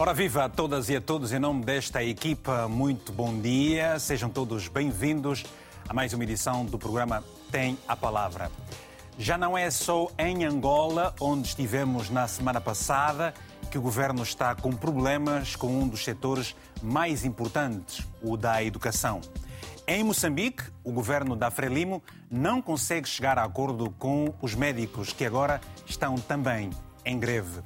Ora viva a todas e a todos, em nome desta equipa, muito bom dia. Sejam todos bem-vindos a mais uma edição do programa Tem a Palavra. Já não é só em Angola, onde estivemos na semana passada, que o governo está com problemas com um dos setores mais importantes, o da educação. Em Moçambique, o governo da Frelimo não consegue chegar a acordo com os médicos, que agora estão também em greve.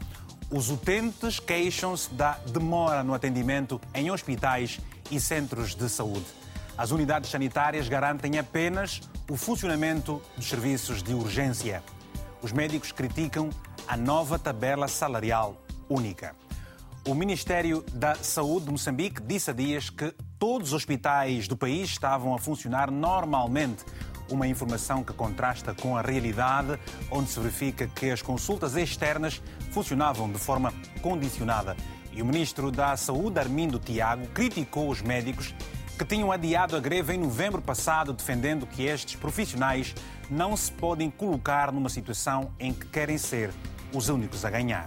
Os utentes queixam-se da demora no atendimento em hospitais e centros de saúde. As unidades sanitárias garantem apenas o funcionamento dos serviços de urgência. Os médicos criticam a nova tabela salarial única. O Ministério da Saúde de Moçambique disse há dias que todos os hospitais do país estavam a funcionar normalmente uma informação que contrasta com a realidade, onde se verifica que as consultas externas funcionavam de forma condicionada. E o ministro da Saúde, Armindo Tiago, criticou os médicos que tinham adiado a greve em novembro passado, defendendo que estes profissionais não se podem colocar numa situação em que querem ser os únicos a ganhar.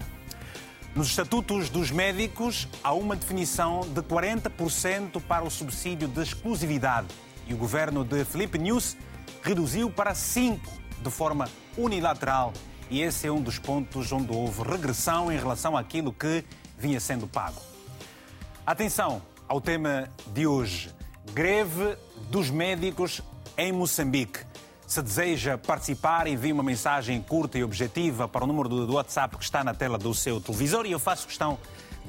Nos estatutos dos médicos, há uma definição de 40% para o subsídio de exclusividade. E o governo de Felipe News reduziu para 5 de forma unilateral. E esse é um dos pontos onde houve regressão em relação àquilo que vinha sendo pago. Atenção ao tema de hoje: greve dos médicos em Moçambique. Se deseja participar, envie uma mensagem curta e objetiva para o número do WhatsApp que está na tela do seu televisor e eu faço questão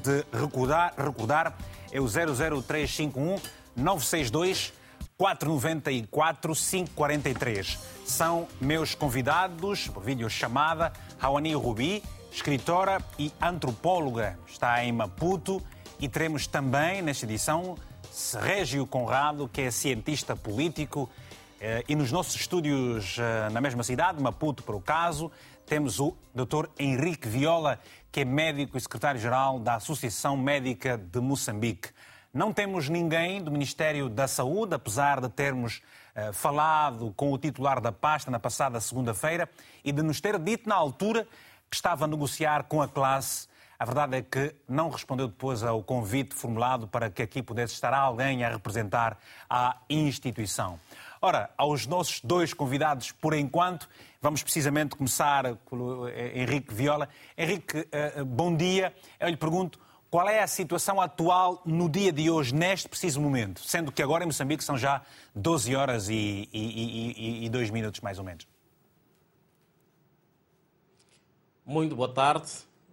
de recordar, recordar é o 00351 962 494 543. São meus convidados por videochamada Rawani Rubi, escritora e antropóloga, está em Maputo e teremos também nesta edição Régio Conrado, que é cientista político eh, e nos nossos estúdios eh, na mesma cidade, Maputo, por o caso, temos o Dr. Henrique Viola, que é médico e secretário-geral da Associação Médica de Moçambique. Não temos ninguém do Ministério da Saúde, apesar de termos uh, falado com o titular da pasta na passada segunda-feira e de nos ter dito na altura que estava a negociar com a classe. A verdade é que não respondeu depois ao convite formulado para que aqui pudesse estar alguém a representar a instituição. Ora, aos nossos dois convidados, por enquanto, vamos precisamente começar com Henrique Viola. Henrique, eh, bom dia. Eu lhe pergunto qual é a situação atual no dia de hoje, neste preciso momento? Sendo que agora em Moçambique são já 12 horas e, e, e, e 2 minutos, mais ou menos. Muito boa tarde.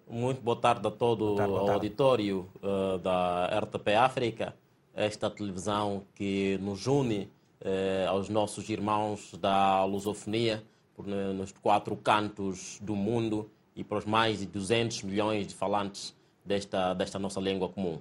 Muito boa tarde a todo o auditório uh, da RTP África, esta televisão que nos une uh, aos nossos irmãos da lusofonia por, nos quatro cantos do mundo e para os mais de 200 milhões de falantes desta, desta nossa língua comum.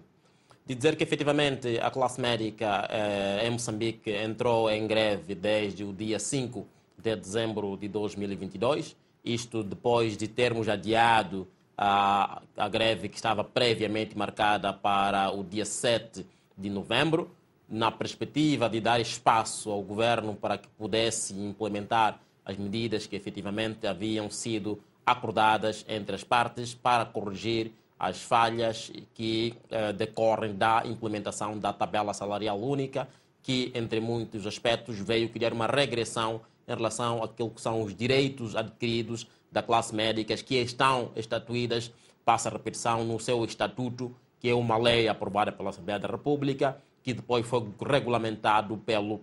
De dizer que efetivamente a classe médica eh, em Moçambique entrou em greve desde o dia 5 de dezembro de 2022, isto depois de termos adiado a, a greve que estava previamente marcada para o dia 7 de novembro, na perspectiva de dar espaço ao governo para que pudesse implementar as medidas que efetivamente haviam sido acordadas entre as partes para corrigir as falhas que uh, decorrem da implementação da tabela salarial única, que, entre muitos aspectos, veio criar uma regressão em relação àquilo que são os direitos adquiridos da classe médica, que estão estatuídas, passa a repetição, no seu estatuto, que é uma lei aprovada pela Assembleia da República, que depois foi regulamentado pelo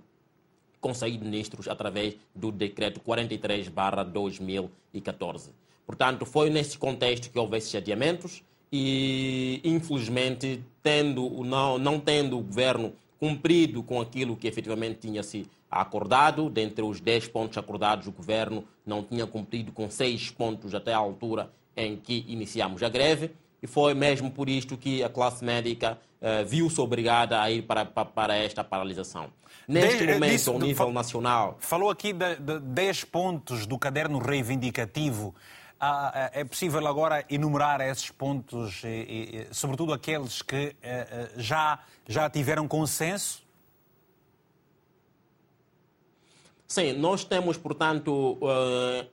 Conselho de Ministros através do decreto 43/2014. Portanto, foi nesse contexto que houve esses adiamentos e, infelizmente, tendo, não, não tendo o governo cumprido com aquilo que efetivamente tinha se acordado, dentre os 10 pontos acordados, o governo não tinha cumprido com 6 pontos até a altura em que iniciamos a greve, e foi mesmo por isto que a classe médica uh, viu-se obrigada a ir para, para, para esta paralisação. Neste de, momento, disso, ao nível nacional. Falou aqui de, de 10 pontos do caderno reivindicativo. Ah, é possível agora enumerar esses pontos, e, e, sobretudo aqueles que eh, eh, já, já tiveram consenso? Sim, nós temos, portanto,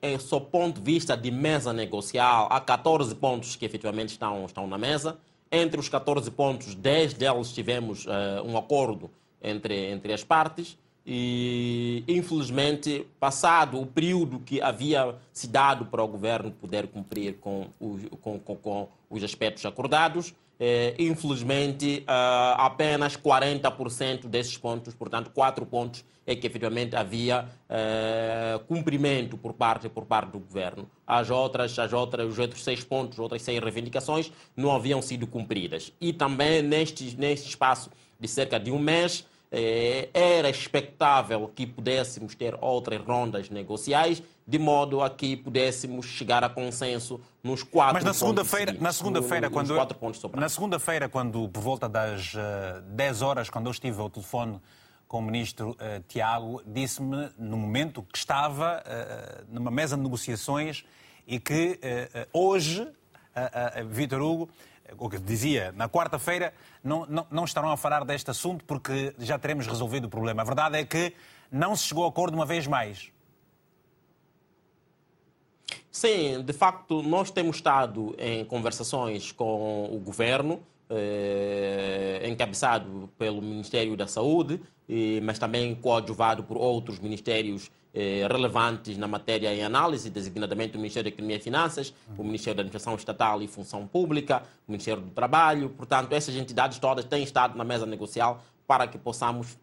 em seu ponto de vista de mesa negocial, há 14 pontos que efetivamente estão, estão na mesa. Entre os 14 pontos, 10 deles tivemos um acordo entre, entre as partes e, infelizmente, passado o período que havia se dado para o governo poder cumprir com, o, com, com, com os aspectos acordados, eh, infelizmente, uh, apenas 40% desses pontos, portanto, 4 pontos, é que efetivamente havia uh, cumprimento por parte, por parte do governo. As outras, as outras, os outros 6 pontos, outras 6 reivindicações não haviam sido cumpridas. E também neste, neste espaço de cerca de um mês, eh, era expectável que pudéssemos ter outras rondas negociais, de modo a que pudéssemos chegar a consenso nos quatro Mas na segunda-feira, na segunda-feira quando na segunda-feira quando por volta das uh, eh, 10 horas quando eu estive ao telefone com o ministro uh, Tiago, disse-me no momento que estava uh, numa mesa de negociações e que hoje Vitor Hugo o que dizia, na quarta-feira não, não, não estarão a falar deste assunto porque já teremos resolvido o problema. A verdade é que não se chegou a acordo uma vez mais. Sim, de facto, nós temos estado em conversações com o governo, eh, encabeçado pelo Ministério da Saúde, eh, mas também coadjuvado por outros ministérios relevantes na matéria em análise, designadamente o Ministério da Economia e Finanças, o Ministério da Administração Estatal e Função Pública, o Ministério do Trabalho. Portanto, essas entidades todas têm estado na mesa negocial para que possamos,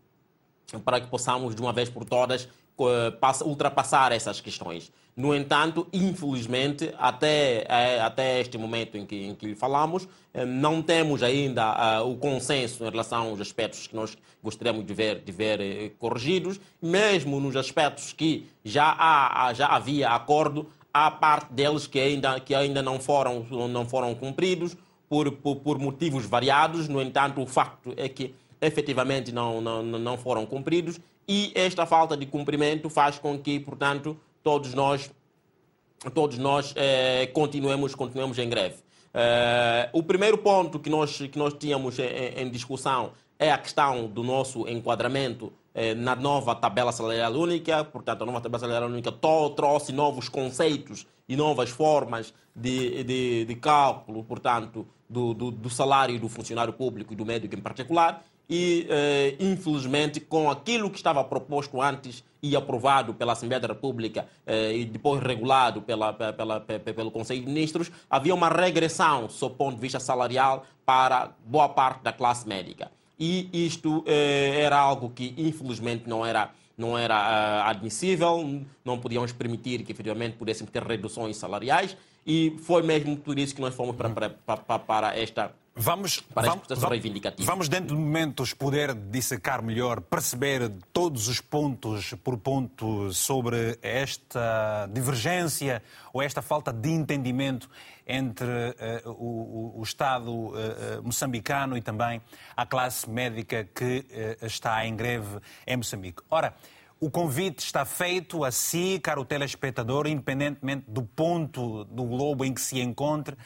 para que possamos de uma vez por todas, ultrapassar essas questões. No entanto, infelizmente, até, é, até este momento em que, em que falamos, eh, não temos ainda uh, o consenso em relação aos aspectos que nós gostaríamos de ver, de ver corrigidos, mesmo nos aspectos que já, há, já havia acordo, há parte deles que ainda, que ainda não, foram, não foram cumpridos por, por, por motivos variados. No entanto, o facto é que efetivamente não, não, não foram cumpridos e esta falta de cumprimento faz com que, portanto, todos nós, todos nós eh, continuemos, continuemos em greve. Eh, o primeiro ponto que nós, que nós tínhamos em, em discussão é a questão do nosso enquadramento eh, na nova tabela salarial única. Portanto, a nova tabela salarial única trouxe novos conceitos e novas formas de, de, de cálculo, portanto, do, do, do salário do funcionário público e do médico em particular e, eh, infelizmente, com aquilo que estava proposto antes e aprovado pela Assembleia da República eh, e depois regulado pela, pela, pelo Conselho de Ministros, havia uma regressão, sob ponto de vista salarial, para boa parte da classe médica. E isto eh, era algo que, infelizmente, não era não era uh, admissível, não podíamos permitir que efetivamente pudéssemos ter reduções salariais e foi mesmo por isso que nós fomos para, para, para, para esta Vamos, vamos, vamos, dentro de momentos, poder dissecar melhor, perceber todos os pontos por ponto sobre esta divergência ou esta falta de entendimento entre uh, o, o, Estado uh, moçambicano e também a classe médica que uh, está em greve em Moçambique. Ora, o convite está feito a si, caro telespectador, independentemente do ponto do globo em que se encontre.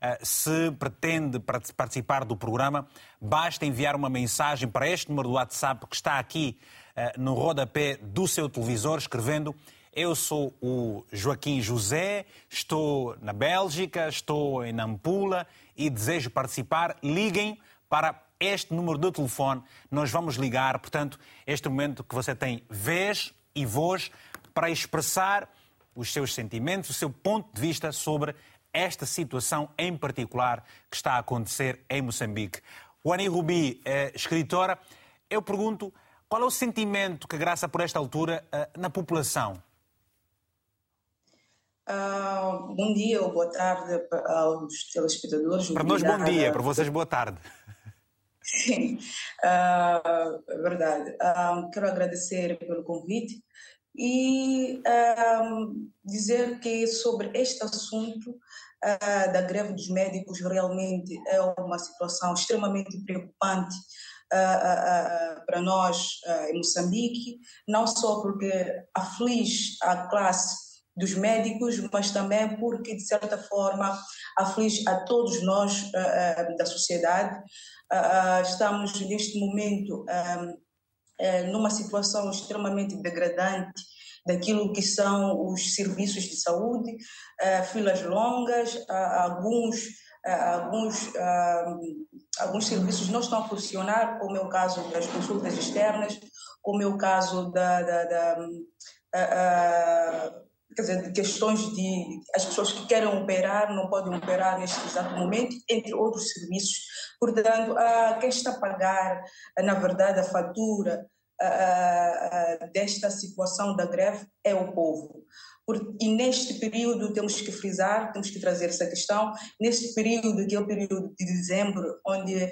Eh, se pretende participar do programa, basta enviar uma mensagem para este número do WhatsApp que está aqui eh, no rodapé do seu televisor, escrevendo eu sou o Joaquim José, estou na Bélgica, estou em Nampula e desejo participar. Liguem para este número de telefone. Nós vamos ligar, portanto, este momento que você tem vez e voz para expressar os seus sentimentos, o seu ponto de vista sobre esta situação em particular que está a acontecer em Moçambique. Wani Rubi, é escritora, eu pergunto qual é o sentimento que graça por esta altura eh, na população? Uh, bom dia ou boa tarde aos telespectadores. Para nós, bom dia, para vocês, boa tarde. Sim, uh, verdade. Uh, quero agradecer pelo convite e dizer que sobre este assunto uh, da greve dos médicos realmente é uma situação extremamente preocupante uh, uh, para nós em Moçambique, não só porque aflige a classe dos médicos, mas também porque, de certa forma, aflige a todos nós da sociedade. estamos, neste momento, numa situação extremamente degradante daquilo que são os serviços de saúde, uh, filas longas, uh, alguns alguns, alguns serviços não estão a funcionar, como é o caso das consultas externas, como é o caso da, da, da quer dizer, de questões de as pessoas que querem operar não podem operar neste exato momento, entre outros serviços. Portanto, quem está a pagar, na verdade, a fatura desta situação da greve é o povo. E neste período temos que frisar, temos que trazer essa questão, neste período, que é o período de dezembro, onde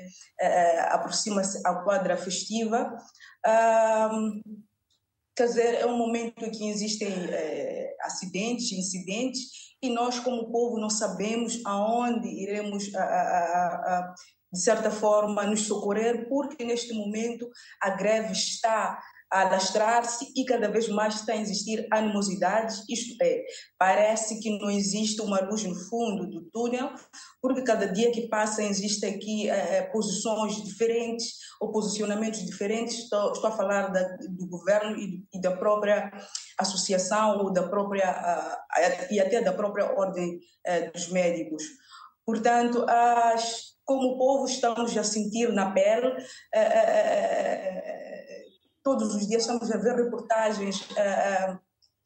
aproxima-se a quadra festiva, quer dizer, é um momento em que existem é, acidentes, incidentes, e nós, como povo, não sabemos aonde iremos, a, a, a, de certa forma, nos socorrer, porque neste momento a greve está a alastrar-se e cada vez mais está a existir animosidades, isto é, parece que não existe uma luz no fundo do túnel, porque cada dia que passa existem aqui eh, posições diferentes ou posicionamentos diferentes, estou, estou a falar da, do governo e, e, da própria associação ou da própria, uh, e até da própria ordem uh, dos médicos. Portanto, as, como povo estamos a sentir na pele uh, todos os dias estamos a ver reportagens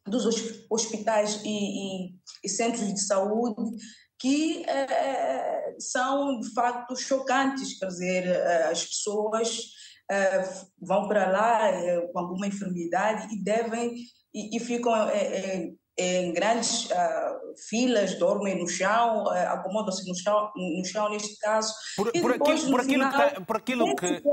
dos hospitais e, centros de saúde que são de facto chocantes, quer dizer, as pessoas vão para lá com alguma enfermidade e devem e ficam em grandes filas, dormem no chão, acomodam-se no chão, no chão neste caso. Por, por, aquilo, por, aquilo, final, que, por aquilo que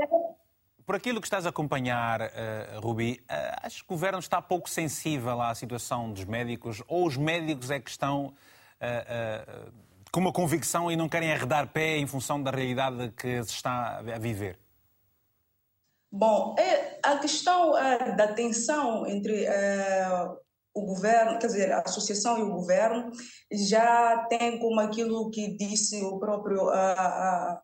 por aquilo que estás a acompanhar, uh, Rubi, uh, acho que o governo está pouco sensível à situação dos médicos ou os médicos é que estão uh, com uma convicção e não querem arredar pé em função da realidade que se está a viver? Bom, é a questão da tensão entre o governo, quer dizer, a associação e o governo já tem como aquilo que disse o próprio uh,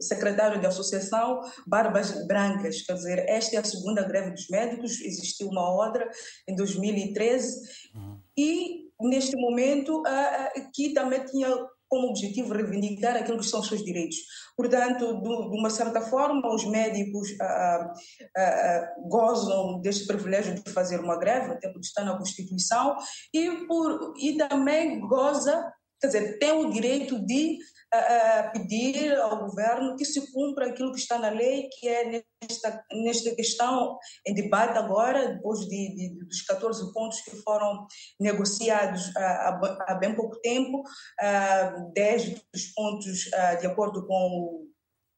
secretário da associação Barbas Brancas, quer dizer, esta é a segunda greve dos médicos, existiu uma outra em 2013 uhum. e neste momento uh, que também tinha como objetivo reivindicar aquilo que são os seus direitos. Portanto, de uma certa forma, os médicos ah, ah, gozam deste privilégio de fazer uma greve, até porque está na Constituição, e, por, e também goza, quer dizer, tem o direito de uh, pedir ao governo que se cumpra aquilo que está na lei, que é nesta, nesta questão em debate agora, depois de, de dos 14 pontos que foram negociados há, há, bem pouco tempo, uh, 10 dos pontos, uh, de acordo com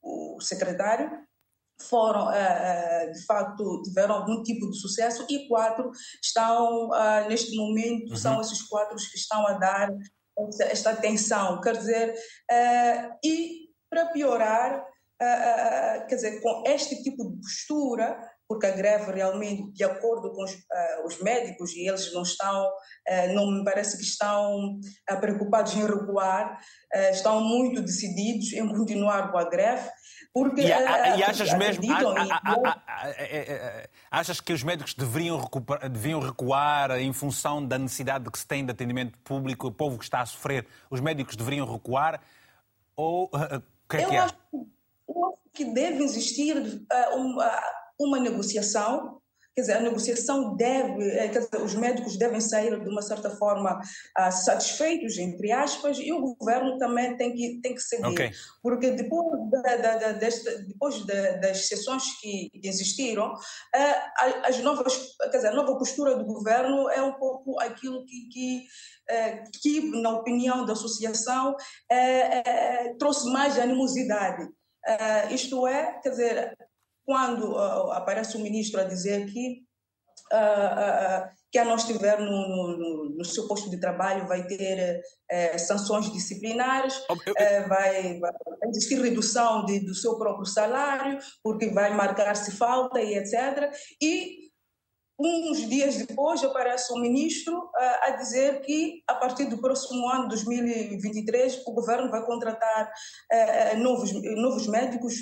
o, o secretário, foram, de facto, tiveram algum tipo de sucesso e quatro estão, neste momento, uhum. são esses quatro que estão a dar esta tensão, quer dizer, uh, e para piorar, uh, uh, quer dizer, com este tipo de postura, porque a greve realmente, de acordo com os, os médicos, e eles não estão, não me parece que estão preocupados em recuar, estão muito decididos em continuar com a greve, porque, e, a, e achas mesmo. Achas que os médicos deveriam, recuperar, deveriam recuar em função da necessidade que se tem de atendimento público, o povo que está a sofrer? Os médicos deveriam recuar? Ou o que é eu que é? Acho, eu acho que deve existir uh, uma, uma negociação Quer dizer, a negociação deve, eh, dizer, os médicos devem sair de uma certa forma uh, satisfeitos, entre aspas, e o governo também tem que, tem que seguir. Okay. Porque depois, da, da, da, desta, depois das sessões que existiram, uh, as novas, quer dizer, a nova postura do governo é um pouco aquilo que, que uh, que, na opinião da associação, trouxe mais animosidade. Uh, isto é, quer dizer, quando uh, aparece o ministro a dizer que uh, uh, quem não estiver no, no, no, seu posto de trabalho vai ter uh, sanções disciplinares, uh, vai, vai, existir redução de, do seu próprio salário, porque vai marcar-se falta e etc. E uns dias depois aparece o ministro a dizer que a partir do próximo ano, 2023, o governo vai contratar novos, novos médicos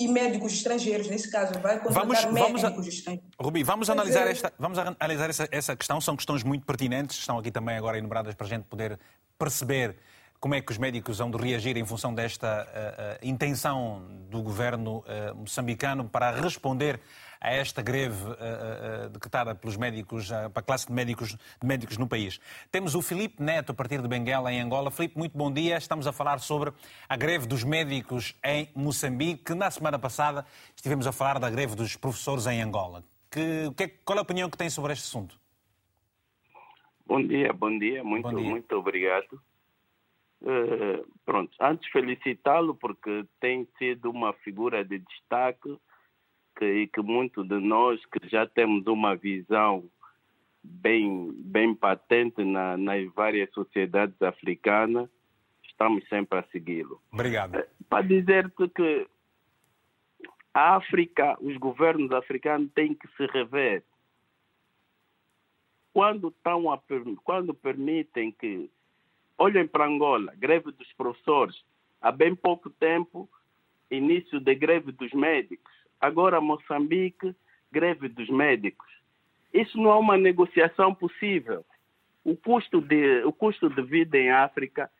e médicos estrangeiros, nesse caso, vai contratar vamos, médicos vamos a... estrangeiros. Rubi, vamos analisar, esta, vamos analisar essa, essa questão, são questões muito pertinentes, estão aqui também agora enumeradas para a gente poder perceber como é que os médicos vão de reagir em função desta uh, uh, intenção do governo uh, moçambicano para responder a esta greve decretada pelos médicos, para a classe de médicos, de médicos no país. Temos o Filipe Neto, a partir de Benguela, em Angola. Filipe, muito bom dia. Estamos a falar sobre a greve dos médicos em Moçambique. Na semana passada estivemos a falar da greve dos professores em Angola. Que, que, qual é a opinião que tem sobre este assunto? Bom dia, bom dia. Muito, bom dia. muito obrigado. Uh, pronto, antes felicitá-lo porque tem sido uma figura de destaque que, e que muitos de nós que já temos uma visão bem, bem patente na, nas várias sociedades africanas, estamos sempre a segui-lo. Obrigado. Uh, para dizer que, a África, os governos africanos têm que se rever. Quando, estão a, quando permitem que Olhem para Angola, greve dos professores. Há bem pouco tempo, início da greve dos médicos. Agora, Moçambique, greve dos médicos. Isso não é uma negociação possível. O custo de, o custo de vida em África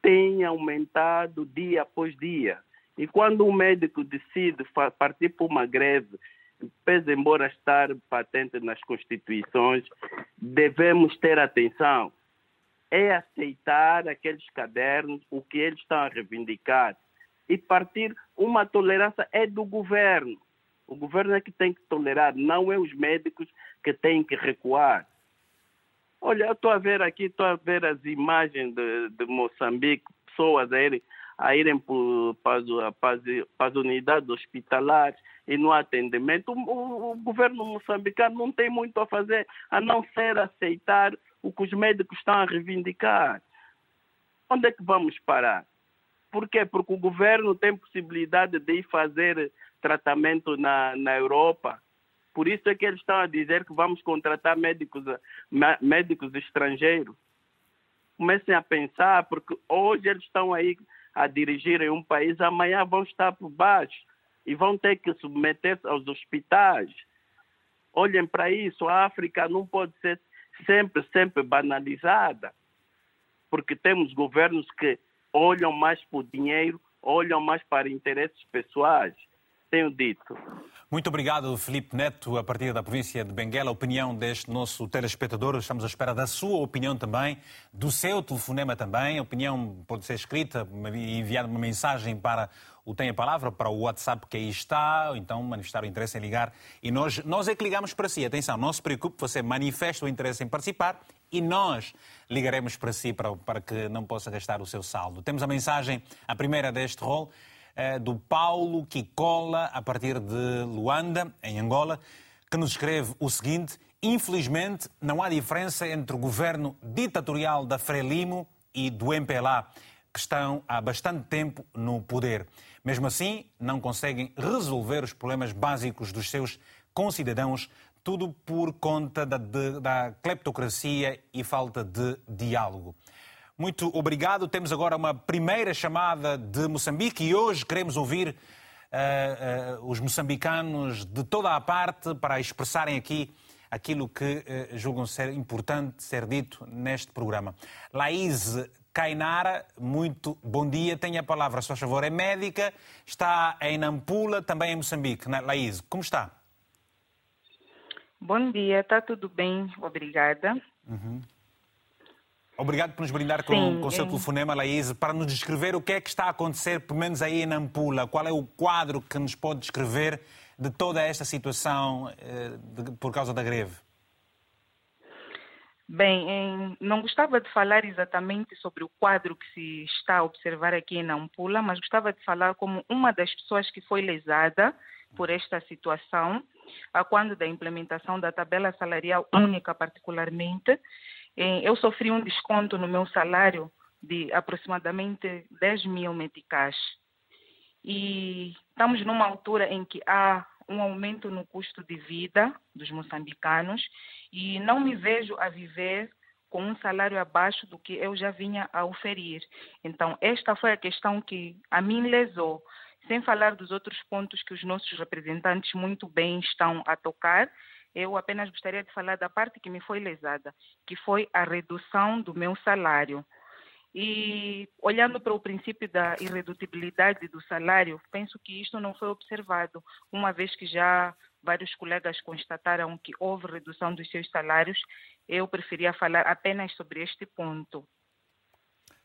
tem aumentado dia após dia. E quando um médico decide partir para uma greve, pese embora estar patente nas constituições, devemos ter atenção é aceitar aqueles cadernos, o que eles estão a reivindicar. E partir, uma tolerância é do governo. O governo é que tem que tolerar, não é os médicos que têm que recuar. Olha, eu estou a ver aqui, estou a ver as imagens de, de Moçambique, pessoas a irem, a irem para, para, para, as unidades hospitalares e no atendimento. O, o, o governo moçambicano não tem muito a fazer a não ser aceitar o que os médicos estão a reivindicar. Onde é que vamos parar? Por quê? Porque o governo tem possibilidade de ir fazer tratamento na, na Europa. Por isso é que eles estão a dizer que vamos contratar médicos, médicos estrangeiros. Comecem a pensar, porque hoje eles estão aí a dirigir em um país, amanhã vão estar por baixo e vão ter que submeter-se aos hospitais. Olhem para isso, a África não pode ser sempre, sempre banalizada, porque temos governos que olham mais para o dinheiro, olham mais para interesses pessoais. Tenho dito. Muito obrigado, Felipe Neto, a partir da província de Benguela. A opinião deste nosso telespectador. Estamos à espera da sua opinião também, do seu telefonema também. A opinião pode ser escrita e enviar uma mensagem para o Tem a Palavra, para o WhatsApp que aí está, ou então manifestar o interesse em ligar. E nós, nós é que ligamos para si. Atenção, não se preocupe, você manifesta o interesse em participar e nós ligaremos para si para, para que não possa gastar o seu saldo. Temos a mensagem, a primeira deste rol, do Paulo Kikola, a partir de Luanda, em Angola, que nos escreve o seguinte: Infelizmente, não há diferença entre o governo ditatorial da Frelimo e do MPLA, que estão há bastante tempo no poder. Mesmo assim, não conseguem resolver os problemas básicos dos seus concidadãos, tudo por conta da, de, da kleptocracia e falta de diálogo. Muito obrigado. Temos agora uma primeira chamada de Moçambique e hoje queremos ouvir uh, uh, os moçambicanos de toda a parte para expressarem aqui aquilo que uh, julgam ser importante ser dito neste programa. Laís Cainara, muito bom dia. Tenha a palavra, se faz favor. É médica, está em Nampula, também em Moçambique. Né? Laís, como está? Bom dia, está tudo bem, obrigada. Uhum. Obrigado por nos brindar com, o seu telefonema, Laís, para nos descrever o que é que está a acontecer, pelo menos aí em Nampula. Qual é o quadro que nos pode descrever de toda esta situação eh, de, por causa da greve? Bem, em, não gostava de falar exatamente sobre o quadro que se está a observar aqui em Nampula, mas gostava de falar como uma das pessoas que foi lesada por esta situação, a quando da implementação da tabela salarial única particularmente. Eu sofri um desconto no meu salário de aproximadamente 10 mil meticais. E estamos numa altura em que há um aumento no custo de vida dos moçambicanos e não me vejo a viver com um salário abaixo do que eu já vinha a oferir. Então, esta foi a questão que a mim lesou, sem falar dos outros pontos que os nossos representantes muito bem estão a tocar. Eu apenas gostaria de falar da parte que me foi lesada, que foi a redução do meu salário. E olhando para o princípio da irredutibilidade do salário, penso que isto não foi observado, uma vez que já vários colegas constataram que houve redução dos seus salários, eu preferia falar apenas sobre este ponto.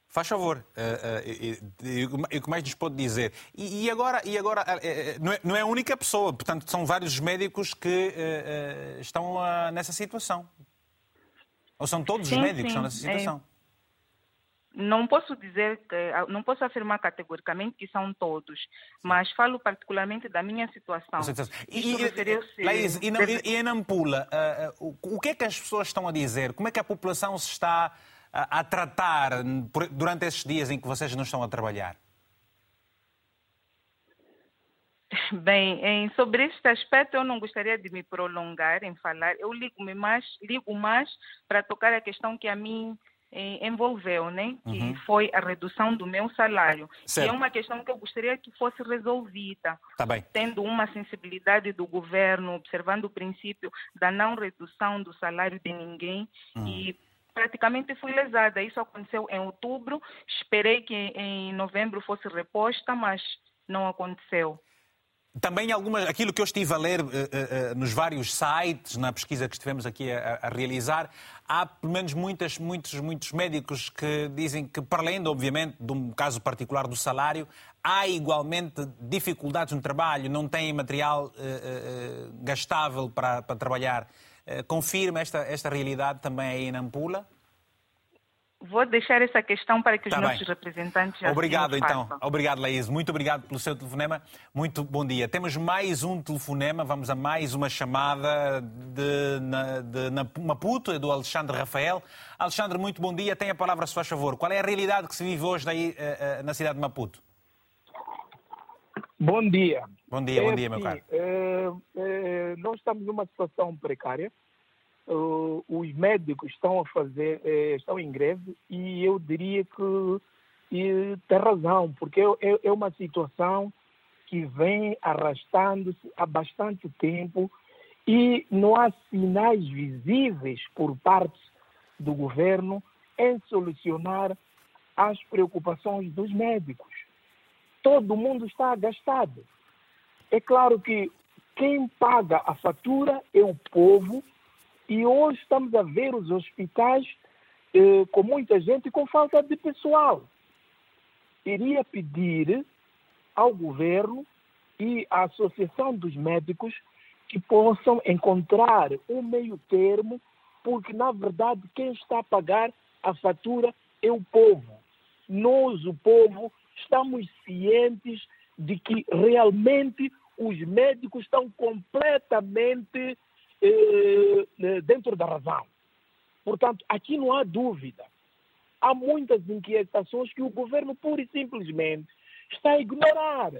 Faz favor, o que mais nos pode dizer? E, agora, e agora não, é, não, é, a única pessoa, portanto, são vários médicos que estão nessa situação. Ou são todos sim, os médicos que estão nessa situação? É não posso dizer que, não posso afirmar categoricamente que são todos, mas falo particularmente da minha situação. E, e, Laís, e, e, em Nampula, uh, uh, o que é que as pessoas estão a dizer? Como é que a população se está a, a tratar durante esses dias em que vocês não estão a trabalhar? Bem, em, sobre este aspecto eu não gostaria de me prolongar em falar. Eu ligo mais, ligo mais para tocar a questão que a mim envolveu, né? Que uhum. foi a redução do meu salário. Certo. E é uma questão que eu gostaria que fosse resolvida. Tá bem. Tendo uma sensibilidade do governo, observando o princípio da não redução do salário de ninguém uhum. e praticamente fui lesada. Isso aconteceu em outubro. Esperei que em novembro fosse reposta, mas não aconteceu. Também algumas, aquilo que eu estive a ler uh, uh, nos vários sites, na pesquisa que estivemos aqui a, a, realizar, há pelo menos muitas, muitos, muitos médicos que dizem que, para além, obviamente, de um caso particular do salário, há igualmente dificuldades no trabalho, não têm material uh, gastável para, para trabalhar. Confirma esta, esta realidade também aí na Ampula? Vou deixar essa questão para que os tá nossos bem. representantes já Obrigado, então. Obrigado, Laís. Muito obrigado pelo seu telefonema. Muito bom dia. Temos mais um telefonema. Vamos a mais uma chamada de, de, de Maputo, é do Alexandre Rafael. Alexandre, muito bom dia. Tem a palavra, se faz favor. Qual é a realidade que se vive hoje daí, uh, uh, na cidade de Maputo? Bom dia. Bom dia, é, bom dia, meu caro. É, é, nós estamos numa situação precária uh, os médicos estão a fazer, uh, estão em greve e eu diria que e tem razão, porque é, é uma situação que vem arrastando-se há bastante tempo e não há sinais visíveis por parte do governo em solucionar as preocupações dos médicos. Todo mundo está agastado. É claro que quem paga a fatura é o povo e hoje estamos a ver os hospitais eh, com muita gente com falta de pessoal. Iria pedir ao governo e à Associação dos Médicos que possam encontrar um meio termo, porque na verdade quem está a pagar a fatura é o povo. Nós, o povo, estamos cientes de que realmente os médicos estão completamente eh, eh, dentro da razão. Portanto, aqui não há dúvida. Há muitas inquietações que o governo pura e simplesmente está a ignorar.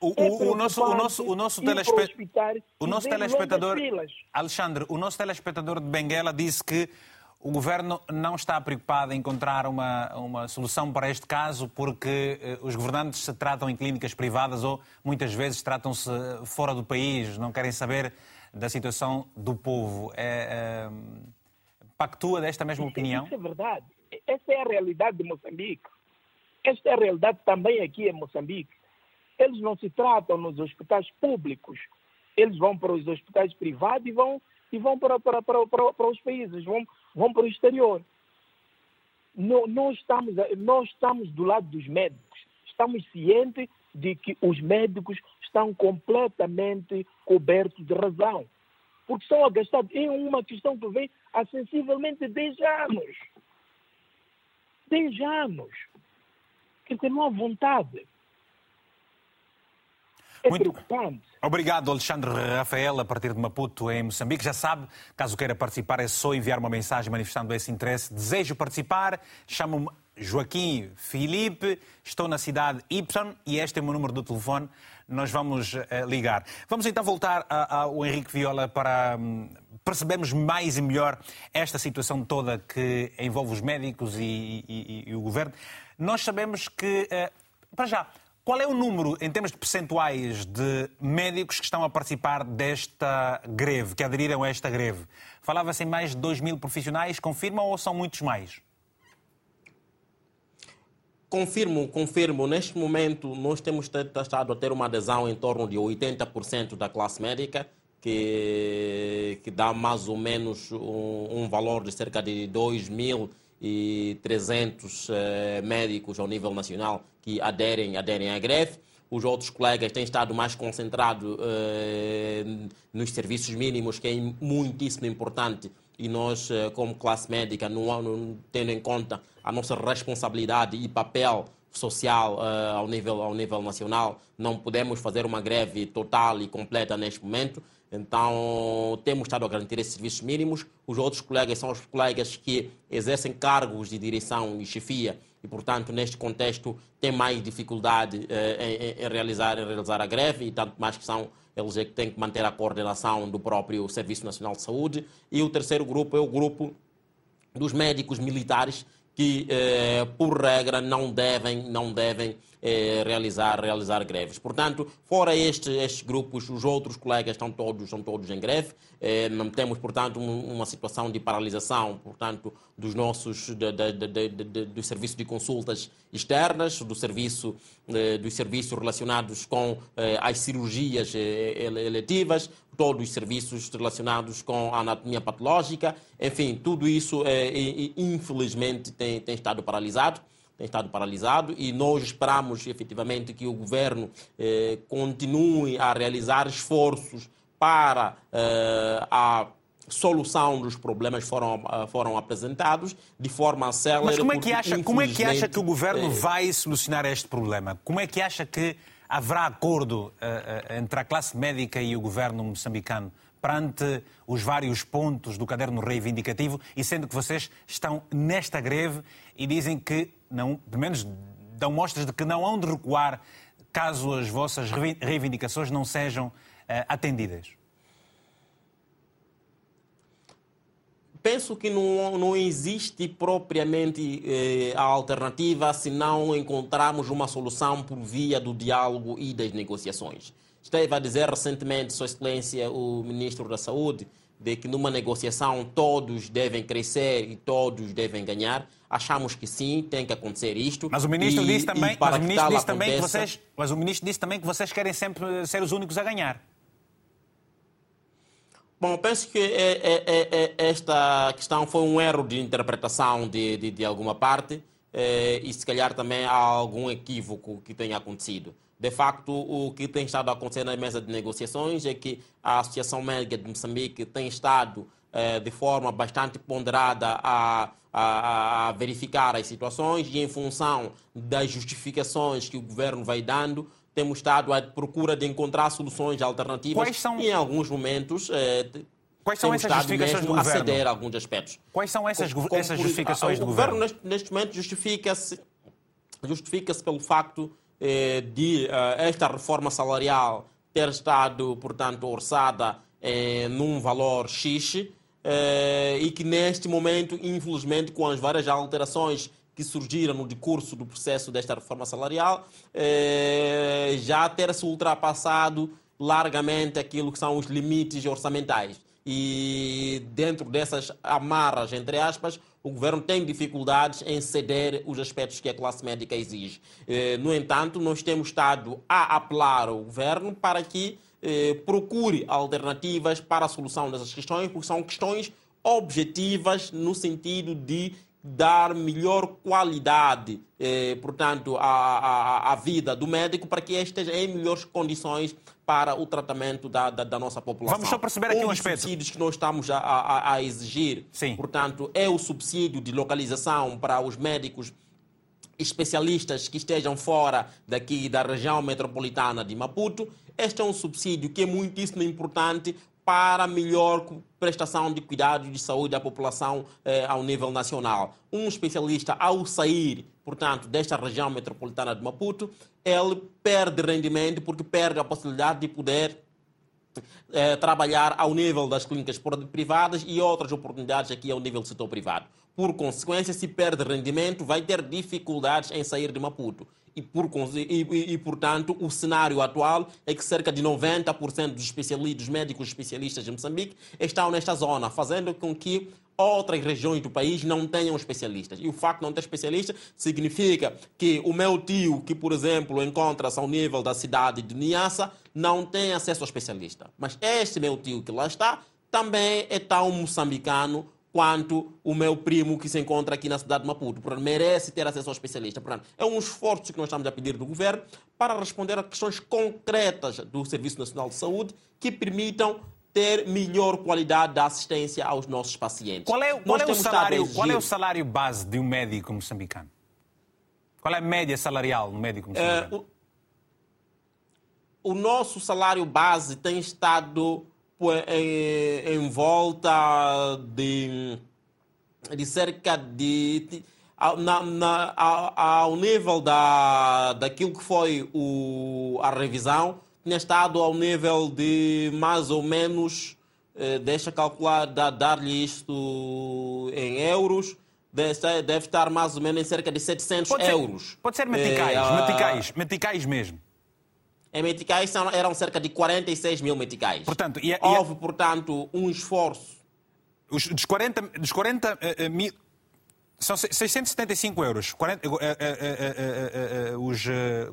O, é o, o, nosso, o nosso, o nosso, telespe... o nosso telespectador, Alexandre, o nosso telespectador de Benguela disse que o governo não está preocupado em encontrar uma, uma solução para este caso porque eh, os governantes se tratam em clínicas privadas ou muitas vezes tratam-se fora do país, não querem saber da situação do povo. É, é, pactua desta mesma opinião? Isso é verdade. Essa é a realidade de Moçambique. Esta é a realidade também aqui em Moçambique. Eles não se tratam nos hospitais públicos. Eles vão para os hospitais privados e vão, e vão para, para, para, para, para os países, vão, vão para o exterior. Não, nós, estamos, nós estamos do lado dos médicos. Estamos cientes de que os médicos estão completamente cobertos de razão. Porque estão agastados em uma questão que vem há sensivelmente 10 anos. 10 anos. Dizer, não há vontade. É Muito preocupante. Obrigado, Alexandre Rafael, a partir de Maputo, em Moçambique. Já sabe, caso queira participar, é só enviar uma mensagem manifestando esse interesse. Desejo participar, chamo-me Joaquim Filipe, estou na cidade Y e este é o meu número do telefone. Nós vamos uh, ligar. Vamos então voltar ao Henrique Viola para um, percebermos mais e melhor esta situação toda que envolve os médicos e, e, e o governo. Nós sabemos que, uh, para já, qual é o número, em termos de percentuais, de médicos que estão a participar desta greve, que aderiram a esta greve? Falava-se em mais de 2 mil profissionais, confirmam ou são muitos mais? confirmo, confirmo. Neste momento, nós temos estado a ter uma adesão em torno de 80% da classe médica, que, que dá mais ou menos um, um valor de cerca de 2.300 eh, médicos ao nível nacional que aderem, aderem à greve. Os outros colegas têm estado mais concentrados eh, nos serviços mínimos, que é muitíssimo importante e nós, eh, como classe médica, não, tendo em conta a nossa responsabilidade e papel social ao, nível, ao nível nacional, não podemos fazer uma greve total e completa neste momento. Então, temos estado a garantir esses serviços mínimos. Os outros colegas são os colegas que exercem cargos de direção e chefia e, portanto, neste contexto, têm mais dificuldade uh, em, em, realizar, em realizar a greve e tanto mais que são eles é que têm que manter a coordenação do próprio Serviço Nacional de Saúde. E o terceiro grupo é o grupo dos médicos militares que, eh, por regra, não devem, não devem eh, realizar, realizar greves. Portanto, fora este, estes grupos, os outros colegas estão todos, estão todos em greve. Eh, temos, portanto, um, uma situação de paralisação, portanto, dos nossos, de, de, de, do serviço de consultas externas, do serviço, eh, dos serviços relacionados com eh, as cirurgias eh, eletivas, todos os serviços relacionados com a anatomia patológica, enfim, tudo isso, infelizmente, tem, tem estado paralisado tem estado paralisado e nós esperamos efetivamente que o governo eh, continue a realizar esforços para eh, a solução dos problemas foram, eh, foram apresentados de forma célere. Mas como é que acha, como é que, acha que o governo eh, vai solucionar este problema? Como é que acha que haverá acordo uh, entre a classe médica e o governo moçambicano perante os vários pontos do caderno reivindicativo e sendo que vocês estão nesta greve e dizem que, não, pelo menos dão mostras de que não hão de recuar caso as vossas reivindicações não sejam uh, atendidas? Penso que não, não existe propriamente eh, a alternativa se não encontrarmos uma solução por via do diálogo e das negociações. Esteve a dizer recentemente, Sua Excelência, o Ministro da Saúde, de que numa negociação todos devem crescer e todos devem ganhar. Achamos que sim, tem que acontecer isto. Mas o ministro e, disse também, mas o ministro disse também que vocês, mas o ministro disse também que vocês querem sempre ser os únicos a ganhar. Bom, penso que é, é, é, esta questão foi um erro de interpretação de, de, de alguma parte e se calhar também há algum equívoco que tenha acontecido. De facto, o que tem estado a acontecer na mesa de negociações é que a Associação Médica de Moçambique tem estado eh, de forma bastante ponderada a, a, a, verificar as situações e, em função das justificações que o governo vai dando, temos estado à procura de encontrar soluções alternativas são... e, em alguns momentos, eh, Quais são essas justificações do governo? a ceder a alguns aspectos. Quais são essas, como, essas justificações do governo? O governo, neste, neste momento, justifica-se justifica pelo facto eh, de eh, esta reforma salarial ter estado, portanto, orçada eh, num valor X e que neste momento, infelizmente, com as várias alterações que surgiram no decurso do processo desta reforma salarial, já ter-se ultrapassado largamente aquilo que são os limites orçamentais. E dentro dessas amarras, entre aspas, o governo tem dificuldades em ceder os aspectos que a classe médica exige. Eh, no entanto, nós temos estado a apelar ao governo para que eh, procure alternativas para a solução dessas questões, porque são questões objetivas no sentido de dar melhor qualidade, eh, portanto, à, à, à, vida do médico para que esteja em melhores condições para o tratamento da, da, da nossa população. Vamos só perceber aqui um, um aspecto. subsídios que nós estamos a, a, a exigir, Sim. portanto, é o subsídio de localização para os médicos especialistas que estejam fora daqui da região metropolitana de Maputo. Este é um subsídio que é muitíssimo importante para melhor prestação de cuidados de saúde da população eh, ao nível nacional. Um especialista, ao sair, portanto, desta região metropolitana de Maputo, ele perde rendimento porque perde a possibilidade de poder eh, trabalhar ao nível das clínicas privadas e outras oportunidades aqui ao nível do setor privado. Por consequência, se perde rendimento, vai ter dificuldades em sair de Maputo e, por, e, e, portanto, o cenário atual é que cerca de 90% dos, especialistas, dos médicos especialistas de Moçambique estão nesta zona, fazendo com que outras regiões do país não tenham especialistas. E o facto de não ter especialistas significa que o meu tio, que por exemplo encontra-se ao nível da cidade de Niassa, não tem acesso ao especialista. Mas este meu tio que lá está também é tão moçambicano quanto o meu primo que se encontra aqui na cidade de Maputo. Portanto, merece ter acesso ao especialista. Portanto, é um esforço que nós estamos a pedir do governo para responder a questões concretas do Serviço Nacional de Saúde que permitam ter melhor qualidade da assistência aos nossos pacientes. Qual é, qual é o, salário, qual é o salário base de um médico moçambicano? Qual é a média salarial no médico moçambicano? Uh, o, o nosso salário base tem estado em, em volta de, de cerca de. Na, na, ao nível da, daquilo que foi o, a revisão, tinha estado ao nível de mais ou menos, eh, deixa calcular, dar-lhe isto em euros, deve, deve estar mais ou menos em cerca de 700 pode euros. Ser, pode ser meticais, eh, meticais, meticais mesmo. Em meticais eram cerca de 46 mil meticais. Portanto, e, e, Houve, portanto, um esforço. Os, dos 40, dos 40 uh, mil. São 675 euros, 40, uh, uh, os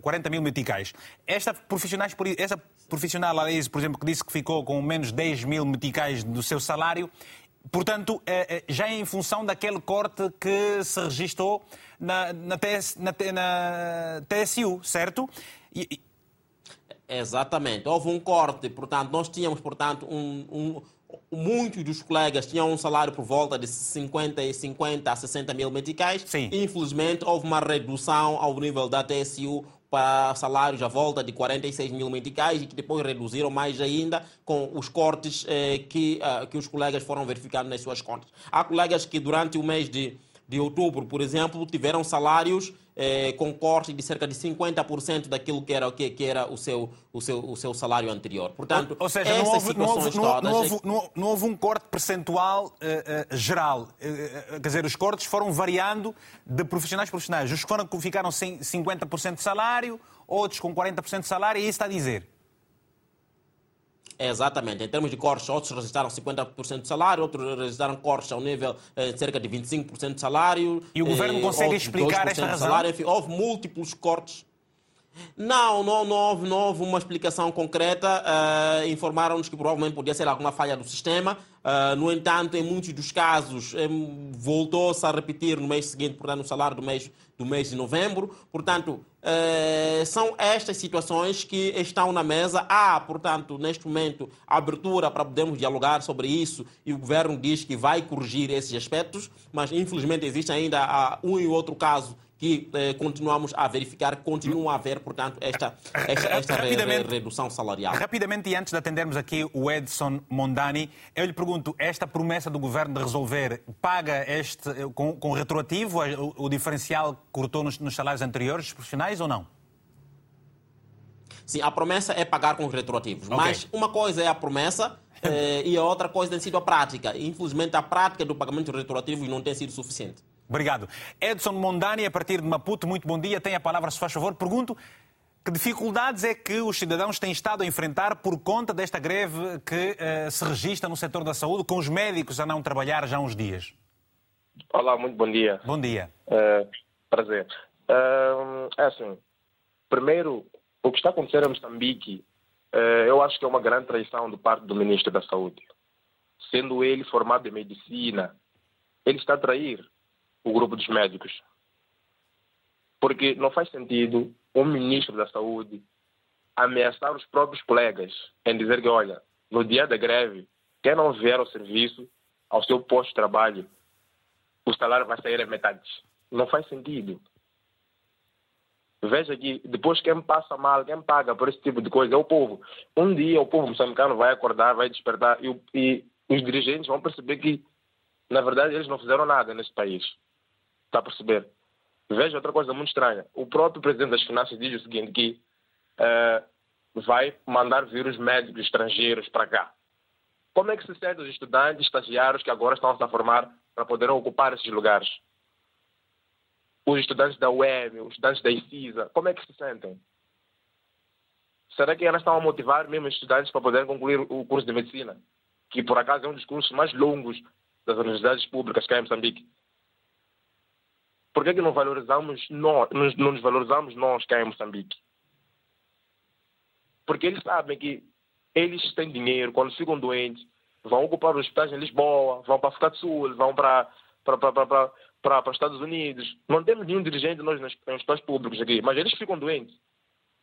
40 mil meticais. Esta, profissionais, essa profissional, por exemplo, que disse que ficou com menos 10 mil meticais do seu salário, portanto, já é em função daquele corte que se registrou na, na, TS, na, na TSU, certo? E, Exatamente. Houve um corte, portanto, nós tínhamos, portanto, um, um, muitos dos colegas tinham um salário por volta de 50, 50 a 60 mil meticais. Sim. Infelizmente, houve uma redução ao nível da TSU para salários à volta de 46 mil meticais e que depois reduziram mais ainda com os cortes eh, que, eh, que os colegas foram verificando nas suas contas. Há colegas que durante o mês de, de outubro, por exemplo, tiveram salários eh, com corte de cerca de 50% daquilo que era, que, que era o, seu, o, seu, o seu salário anterior. Portanto, ou, ou seja, não houve, não, houve, não, não, houve, não, não, houve, um corte percentual uh, uh, geral. Uh, quer dizer, os cortes foram variando de profissionais a profissionais. Os que foram, ficaram sem 50% de salário, outros com 40% de salário, e isso está a dizer. Exatamente. Em termos de cortes, outros registraram 50% de salário, outros registraram cortes ao nível de eh, cerca de 25% de salário. E o governo eh, consegue explicar esta razão? Salário. Enfim, houve múltiplos cortes. Não, não, não, houve, não houve uma explicação concreta. Uh, Informaram-nos que provavelmente podia ser alguma falha do sistema. Uh, no entanto, em muitos dos casos, um, voltou-se a repetir no mês seguinte, portanto, o salário do mês, do mês de novembro. Portanto, uh, são estas situações que estão na mesa. Há, portanto, neste momento, abertura para podermos dialogar sobre isso e o governo diz que vai corrigir esses aspectos, mas infelizmente existe ainda uh, um e outro caso que eh, continuamos a verificar, continua a haver, portanto, esta, esta, esta redução salarial. Rapidamente, e antes de atendermos aqui o Edson Mondani, eu lhe pergunto, esta promessa do governo de resolver paga este, eh, com, com retroativo o, o, diferencial que cortou nos, nos salários anteriores dos profissionais ou não? Sim, a promessa é pagar com retroativos. Okay. Mas uma coisa é a promessa eh, e a outra coisa tem sido a prática. Infelizmente, a prática do pagamento retroativo não tem sido suficiente. Obrigado. Edson Mondani, a partir de Maputo, muito bom dia. Tem a palavra, se faz favor. Pergunto que dificuldades é que os cidadãos têm estado a enfrentar por conta desta greve que uh, se registra no setor da saúde, com os médicos a não trabalhar já há uns dias? Olá, muito bom dia. Bom dia. Uh, prazer. Uh, é assim, primeiro, o que está acontecendo em Moçambique, eu acho que é uma grande traição do parte do Ministro da Saúde. Sendo ele formado em medicina, ele está a trair o grupo dos médicos. Porque não faz sentido um ministro da Saúde ameaçar os próprios colegas em dizer que, olha, no dia da greve, quem não vier ao serviço, ao seu posto de trabalho, o salário vai sair a metade. Não faz sentido. Veja que depois quem passa mal, quem paga por esse tipo de coisa é o povo. Um dia o povo moçambicano vai acordar, vai despertar e, e os dirigentes vão perceber que, na verdade, eles não fizeram nada nesse país. Está a perceber? Veja outra coisa muito estranha. O próprio presidente das finanças diz o seguinte, que uh, vai mandar vir os médicos estrangeiros para cá. Como é que se sente os estudantes, estagiários que agora estão -se a formar para poderem ocupar esses lugares? Os estudantes da UEM, os estudantes da ICISA, como é que se sentem? Será que elas estão a motivar mesmo os estudantes para poderem concluir o curso de medicina? Que por acaso é um dos cursos mais longos das universidades públicas cá em Moçambique. Por que, que não valorizamos nós, não nos valorizamos nós cá em Moçambique? Porque eles sabem que eles têm dinheiro, quando ficam doentes, vão ocupar os hospitais em Lisboa, vão para a África do Sul, vão para, para, para, para, para, para os Estados Unidos. Não temos nenhum dirigente nós nos hospitais públicos aqui, mas eles ficam doentes.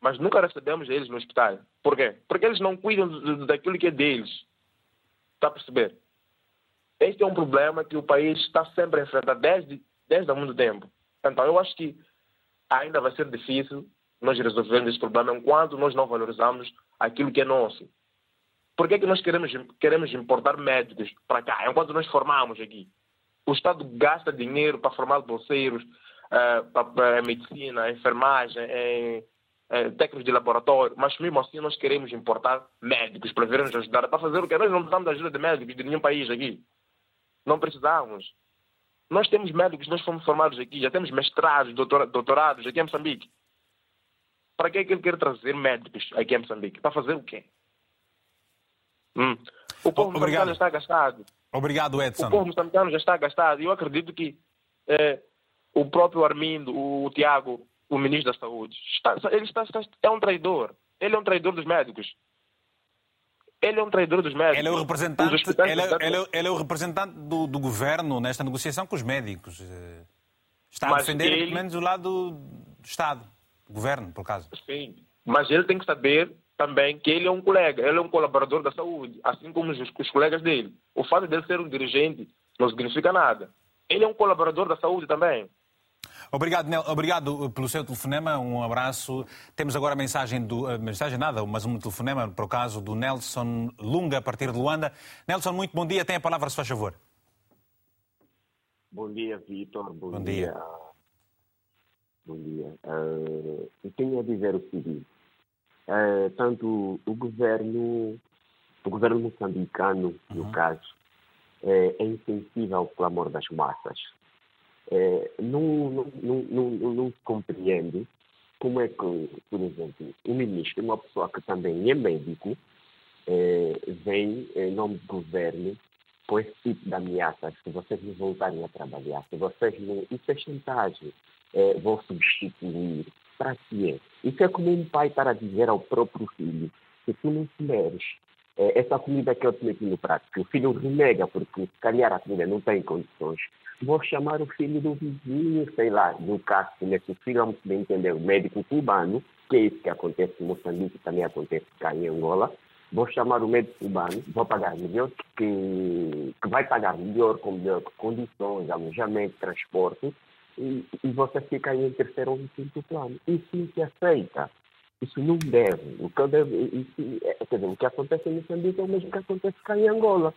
Mas nunca recebemos eles no hospital. Por quê? Porque eles não cuidam daquilo que é deles. Está a perceber? Este é um problema que o país está sempre a enfrentar desde, desde há muito tempo. Então, eu acho que ainda vai ser difícil nós resolvermos esse problema enquanto nós não valorizamos aquilo que é nosso. Por que, é que nós queremos, queremos importar médicos para cá, enquanto nós formamos aqui? O Estado gasta dinheiro para formar bolseiros, uh, para, para medicina, enfermagem, em, em, técnicos de laboratório, mas mesmo assim nós queremos importar médicos para vir nos ajudar. Para fazer o que? Nós não precisamos da ajuda de médicos de nenhum país aqui. Não precisamos. Nós temos médicos, nós fomos formados aqui, já temos mestrados, doutorados aqui em Moçambique. Para que é que ele quer trazer médicos aqui em Moçambique? Para fazer o quê? Hum. O povo moçambicano já está gastado. Obrigado, Edson. O povo moçambicano já está gastado. E eu acredito que é, o próprio Armindo, o Tiago, o ministro da Saúde, está, ele está, está, é um traidor. Ele é um traidor dos médicos. Ele é um traidor dos médicos. Ele é o representante, ele é, ele é, ele é o representante do, do, governo nesta negociação com os médicos. Eh, está a defender, ele... pelo menos, o lado do Estado, do governo, por caso. Sim, mas ele tem que saber também que ele é um colega, ele é um colaborador da saúde, assim como os, os colegas dele. O fato dele ser um dirigente não significa nada. Ele é um colaborador da saúde também. Obrigado, Nel. Obrigado pelo seu telefonema. Um abraço. Temos agora a mensagem do. A mensagem nada, mas um telefonema, para o caso do Nelson Lunga, a partir de Luanda. Nelson, muito bom dia. Tem a palavra, se faz favor. Bom dia, Vitor. Bom, bom dia. dia. Bom dia. Uh, eu tenho a dizer o seguinte. Uh, tanto o governo, o governo moçambicano, no uhum. caso, é, insensível ao clamor das massas não, não, não, não, se compreende como é que, por exemplo, o ministro, uma pessoa que também é médico, é, vem em nome do governo com esse tipo de ameaças, se vocês não voltarem a trabalhar, se vocês não... Isso é chantagem. É, vou substituir. Para quê? Isso é como um pai estar a dizer ao próprio filho, se tu não puderes é, essa comida que eu te meti no prato, que o filho renega porque se calhar a comida não tem condições, vou chamar o filho do vizinho, sei lá, no caso, nesse filho, vamos bem entender, o médico cubano, que é isso que acontece em Moçambique, também acontece cá em Angola, vou chamar o médico cubano, vou pagar melhor, que, que vai pagar melhor, com melhor condições, alojamento, transporte, e, e você fica aí em terceiro ou quinto plano. Isso não se aceita. Isso não deve. O que, deve, isso, é, quer dizer, o que acontece em Moçambique é o mesmo que acontece cá em Angola.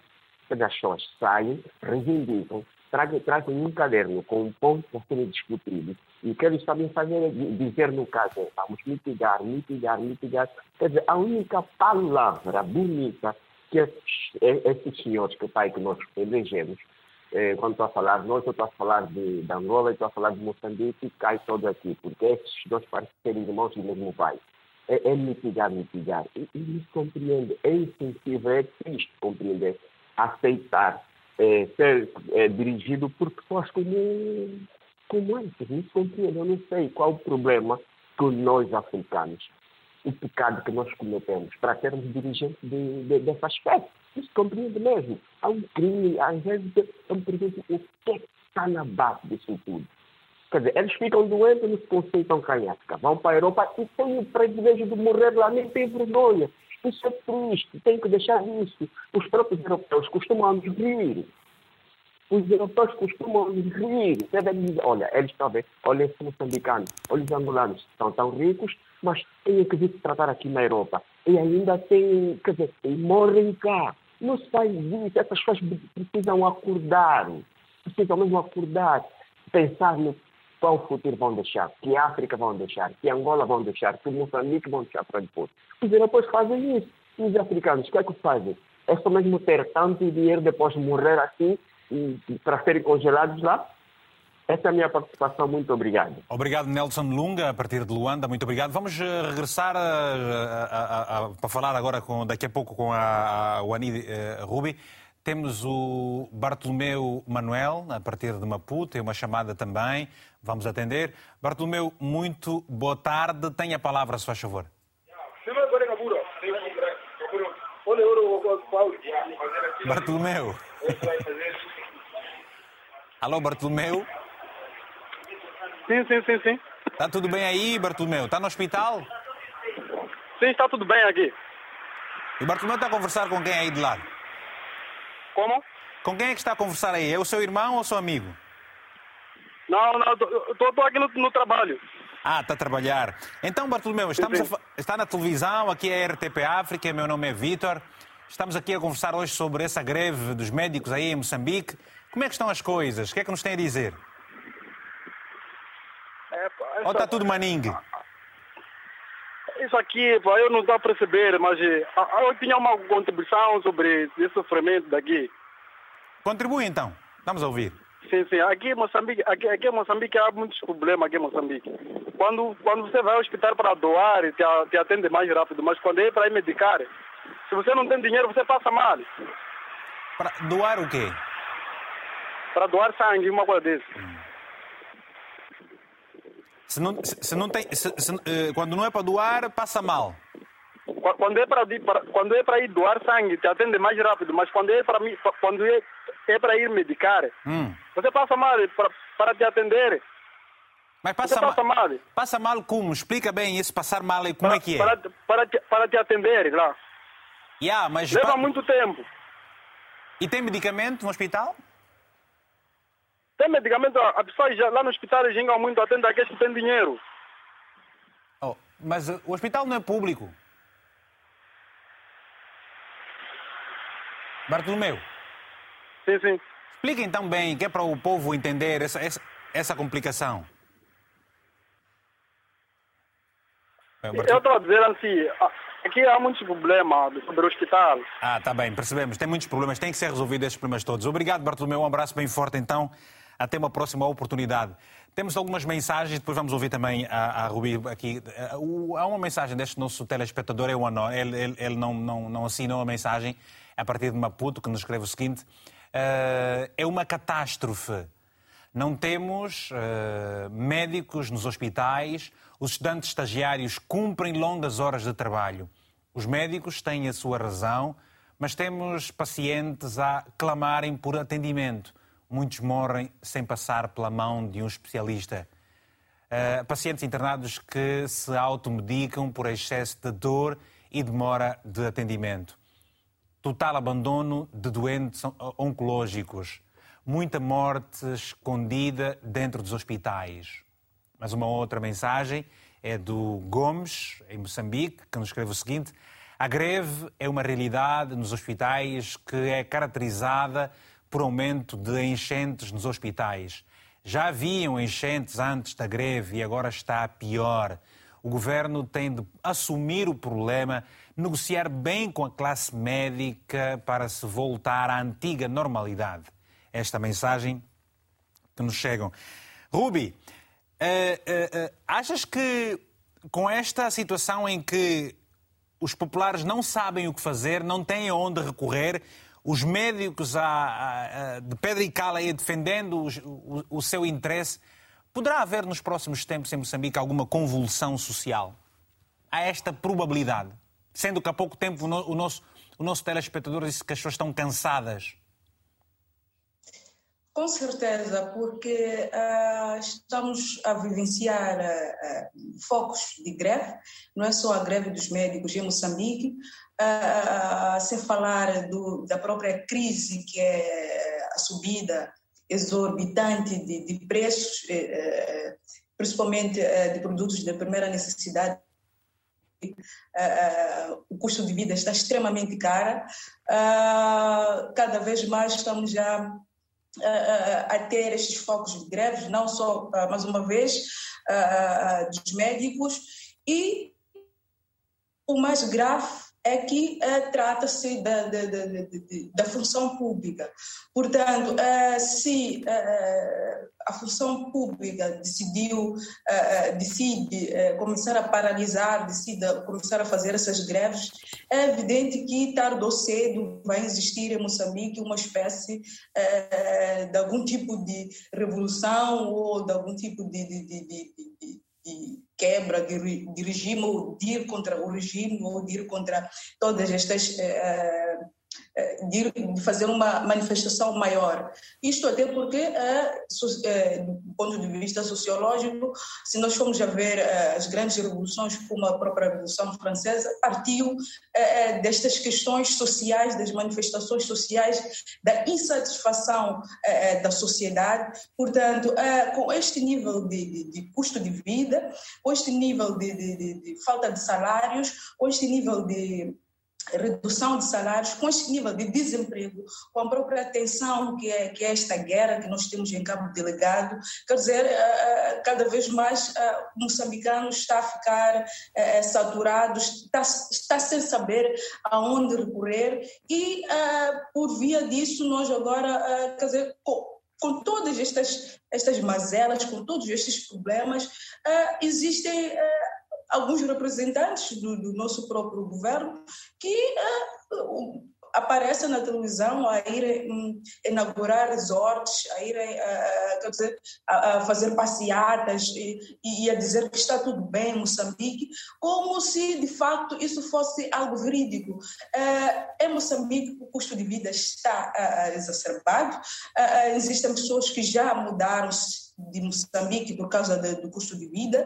As pessoas saem, reivindicam, trazem, trazem um caderno com um ponto a serem discutidos. E o que eles sabem fazer é dizer, no caso, vamos mitigar, mitigar, mitigar. Quer dizer, a única palavra bonita que esses, esses senhores que, pai, que nós elegemos, eh, quando estou a falar nós, eu estou a falar de, de Angola, estou a falar de Moçambique, cai todo aqui, porque esses dois parecem serem irmãos do mesmo pai. É, é mitigar, mitigar. E, e isso compreende, é insensível, é triste compreender, aceitar é, ser é, dirigido por pessoas como, como essas. Isso compreende. Eu não sei qual o problema que nós africanos, o pecado que nós cometemos para sermos dirigentes de, de, dessa espécie. Isso compreende mesmo. Há um crime, às vezes eu me pergunto o que é está na base disso tudo. Quer dizer, eles ficam doentes, não se concentram cá em África, vão para a Europa e têm o privilégio de morrer lá, nem têm vergonha. Isso é triste, tem que deixar isso. Os próprios europeus costumam rir. Os europeus costumam rir. dizer, olha, eles talvez, olha esse moçambicano, olha os angolanos, são tão ricos, mas têm que vir se tratar aqui na Europa. E ainda têm, quer dizer, morrem cá. Não se faz isso. Essas pessoas precisam acordar. Precisam mesmo acordar. Pensar no qual futuro vão deixar, que África vão deixar, que Angola vão deixar, que Moçambique vão deixar para depois. Os europeus fazem isso. E os africanos, o que é que fazem? É só mesmo ter tanto dinheiro depois morrer assim e, para serem congelados lá? Essa é a minha participação. Muito obrigado. Obrigado, Nelson Lunga, a partir de Luanda. Muito obrigado. Vamos eh, regressar a, a, a, para falar agora, com, daqui a pouco, com a, a Wani uh, Rubi. temos o Bartolomeu Manuel, a partir de Maputo, tem uma chamada também, vamos atender. Bartolomeu, muito boa tarde, tenha a palavra, se faz favor. Bartolomeu. Alô, Bartolomeu? Sim, sim, sim, sim. Está tudo bem aí, Bartolomeu? Está no hospital? Sim, está tudo bem aqui. E o Bartolomeu está a conversar com quem aí de lado? Como? Com quem é que está a conversar aí? É o seu irmão ou o seu amigo? Não, não, estou aqui no, no, trabalho. Ah, está a trabalhar. Então, Bartolomeu, estamos sim, sim. A, está na televisão, aqui é a RTP África, meu nome é Vitor. Estamos aqui a conversar hoje sobre essa greve dos médicos aí em Moçambique. Como é que estão as coisas? O que é que nos tem a dizer? Essa... Ou está tudo maningue? Isso aqui, pá, eu não estou a perceber, mas eh, eu tinha uma contribuição sobre esse sofrimento daqui. Contribui então. Vamos ouvir. Sim, sim. Aqui em Moçambique, aqui, aqui em Moçambique há muitos problemas aqui em Moçambique. Quando, quando você vai ao hospital para doar, te, te atende mais rápido, mas quando é para ir medicar, se você não tem dinheiro, você passa mal. Para doar o quê? Para doar sangue, uma coisa desse. Hum. Se não, se não tem, se, se, uh, quando não é para doar, passa mal. Quando é para, quando é para ir doar sangue, te atende mais rápido, mas quando é para quando é, é para ir medicar, hum. você passa mal para, para te atender. Mas passa, passa mal, mal. Passa mal como? Explica bem isso, passar mal e como para, é que é? Para, para, te, para te atender, lá. Yeah, mas Leva pa... muito tempo. E tem medicamento no hospital? Tem medicamento, a pessoa já, lá no hospital ginga muito, atende aqueles que têm dinheiro. Oh, mas o hospital não é público. Bartolomeu. Sim, sim. Explica então bem, que é para o povo entender essa, essa, essa complicação. Bem, Eu estou a dizer assim, aqui há muitos problemas sobre o hospital. Ah, tá bem, percebemos. Tem muitos problemas, tem que ser resolvidos esses problemas todos. Obrigado, Bartolomeu. Um abraço bem forte então. Até uma próxima oportunidade. Temos algumas mensagens, depois vamos ouvir também a, a Rubi aqui. Há uma mensagem deste nosso telespectador, é o Anó. Ele, ele, ele não, não, não assinou a mensagem a partir de Maputo, que nos escreve o seguinte: uh, é uma catástrofe. Não temos uh, médicos nos hospitais, os estudantes estagiários cumprem longas horas de trabalho. Os médicos têm a sua razão, mas temos pacientes a clamarem por atendimento muitos morrem sem passar pela mão de um especialista. Uh, pacientes internados que se automedicam por excesso de dor e demora de atendimento. Total abandono de doentes oncológicos. Muita morte escondida dentro dos hospitais. Mas uma outra mensagem é do Gomes, em Moçambique, que nos escreve o seguinte: a greve é uma realidade nos hospitais que é caracterizada por aumento de enchentes nos hospitais. Já haviam enchentes antes da greve e agora está pior. O governo tem de assumir o problema, negociar bem com a classe médica para se voltar à antiga normalidade. Esta mensagem que nos chegam. Rubi, uh, uh, uh, achas que com esta situação em que os populares não sabem o que fazer, não têm aonde recorrer, os médicos a, a, a, de pedra e cala aí defendendo os, o, o, seu interesse. Poderá haver nos próximos tempos em Moçambique alguma convulsão social? Há esta probabilidade? Sendo que há pouco tempo o, no, o nosso, o nosso telespectador disse que as pessoas estão cansadas. Com certeza, porque uh, estamos a vivenciar uh, focos de greve, não é só a greve dos médicos em Moçambique, sem falar do, da própria crise que é a subida exorbitante de, de preços, principalmente de produtos de primeira necessidade. Uh, o custo de vida está extremamente caro. Uh, cada vez mais estamos já a ter estes focos de greves, não só, mais uma vez, dos médicos. E o mais grave é que uh, trata-se da, da, da, da, função pública. Portanto, uh, se uh, a função pública decidiu, decide começar a paralisar, decide começar a fazer essas greves, é evidente que tarde ou cedo vai existir em Moçambique uma espécie de algum tipo de revolução ou de algum tipo de, de, de de quebra de, regime, ou de ir contra o regime, ou de ir contra todas estas eh, de, fazer uma manifestação maior. Isto até porque, eh, eh, do ponto de vista sociológico, se nós formos a ver as grandes revoluções, como a própria Revolução Francesa, partiu destas questões sociais, das manifestações sociais, da insatisfação da sociedade. Portanto, com este nível de, de, de custo de vida, com este nível de, de falta de salários, com este nível de redução de salários, com este nível de desemprego, com a própria tensão que é, que é esta guerra que nós temos em Cabo Delegado, quer dizer, eh, eh, cada vez mais eh, o moçambicano está a ficar saturado, está, está sem saber aonde recorrer e por via disso nós agora, quer dizer, com, com todas estas, estas mazelas, com todos estes problemas, existem alguns representantes do, do nosso próprio governo que uh, aparecem na televisão a irem um, inaugurar resorts, a irem uh, quer dizer, a, a fazer passeatas e, e, a dizer que está tudo bem em Moçambique, como se de facto isso fosse algo verídico. Uh, em Moçambique o custo de vida está exacerbado, existem pessoas que já mudaram de Moçambique por causa de, do custo de vida,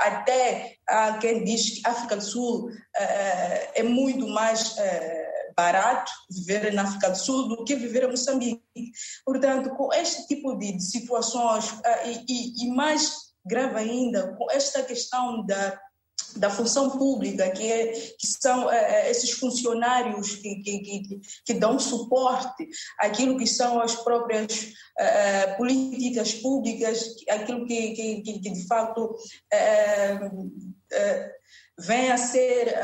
até há quem diz que a África do Sul é muito mais barato viver na África do Sul do que viver em Moçambique. Portanto, com este tipo de, de situações e, e, e mais grave ainda, com esta questão da da função pública, que, é, que são é, esses funcionários que, que, que, que, dão suporte àquilo que são as próprias é, políticas públicas, aquilo que, que, que de fato vem a ser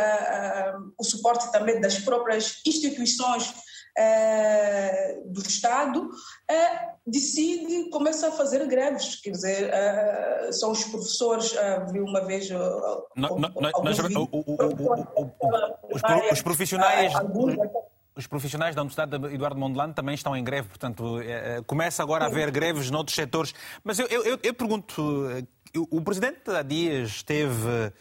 o suporte também das próprias instituições é, do Estado, decide, começa a fazer greves. Quer dizer, são os professores, vi uma vez. os, profissionais. Os profissionais da Universidade Eduardo Mondlane também estão em greve, portanto, começa agora a haver greves noutros setores. Mas eu, eu, eu pergunto: o presidente há dias esteve